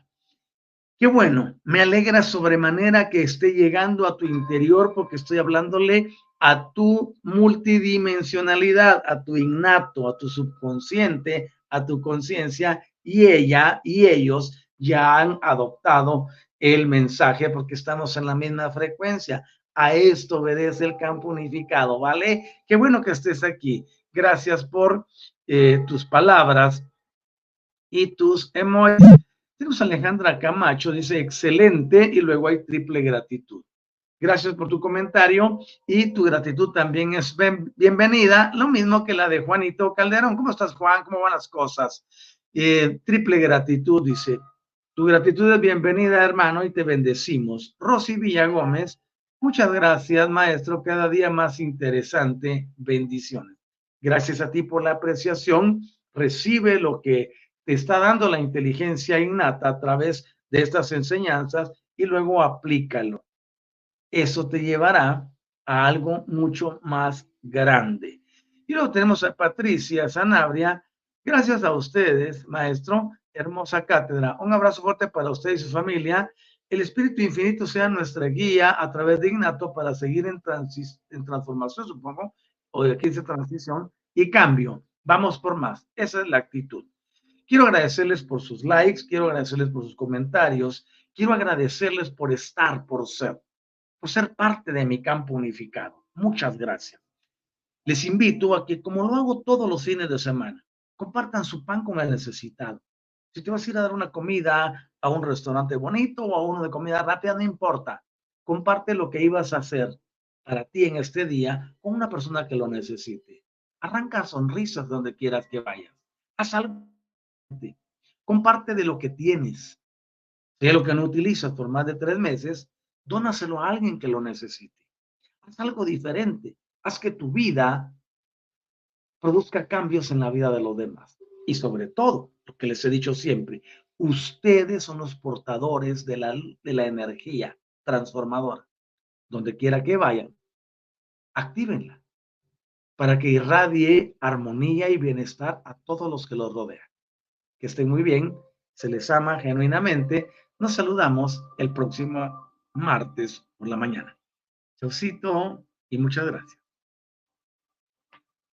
Qué bueno, me alegra sobremanera que esté llegando a tu interior porque estoy hablándole a tu multidimensionalidad, a tu innato, a tu subconsciente, a tu conciencia y ella y ellos ya han adoptado el mensaje porque estamos en la misma frecuencia. A esto obedece el campo unificado, ¿vale? Qué bueno que estés aquí. Gracias por eh, tus palabras y tus emojis. Tenemos Alejandra Camacho, dice excelente y luego hay triple gratitud. Gracias por tu comentario y tu gratitud también es bienvenida, lo mismo que la de Juanito Calderón. ¿Cómo estás, Juan? ¿Cómo van las cosas? Eh, triple gratitud, dice. Tu gratitud es bienvenida, hermano, y te bendecimos. Rosy Villagómez, muchas gracias, maestro. Cada día más interesante. Bendiciones. Gracias a ti por la apreciación. Recibe lo que te está dando la inteligencia innata a través de estas enseñanzas y luego aplícalo. Eso te llevará a algo mucho más grande. Y luego tenemos a Patricia Sanabria. Gracias a ustedes, maestro hermosa cátedra. Un abrazo fuerte para usted y su familia. El Espíritu Infinito sea nuestra guía a través de Ignato para seguir en, en transformación, supongo, o de aquí dice transición y cambio. Vamos por más. Esa es la actitud. Quiero agradecerles por sus likes, quiero agradecerles por sus comentarios, quiero agradecerles por estar, por ser, por ser parte de mi campo unificado. Muchas gracias. Les invito a que, como lo hago todos los fines de semana, compartan su pan con el necesitado si te vas a ir a dar una comida a un restaurante bonito o a uno de comida rápida, no importa. Comparte lo que ibas a hacer para ti en este día con una persona que lo necesite. Arranca sonrisas donde quieras que vayas. Haz algo. Comparte de lo que tienes. Si es lo que no utilizas por más de tres meses, dónaselo a alguien que lo necesite. Haz algo diferente. Haz que tu vida produzca cambios en la vida de los demás. Y sobre todo, lo que les he dicho siempre, ustedes son los portadores de la, de la energía transformadora. Donde quiera que vayan, actívenla para que irradie armonía y bienestar a todos los que los rodean. Que estén muy bien, se les ama genuinamente. Nos saludamos el próximo martes por la mañana. Chaucito y muchas gracias.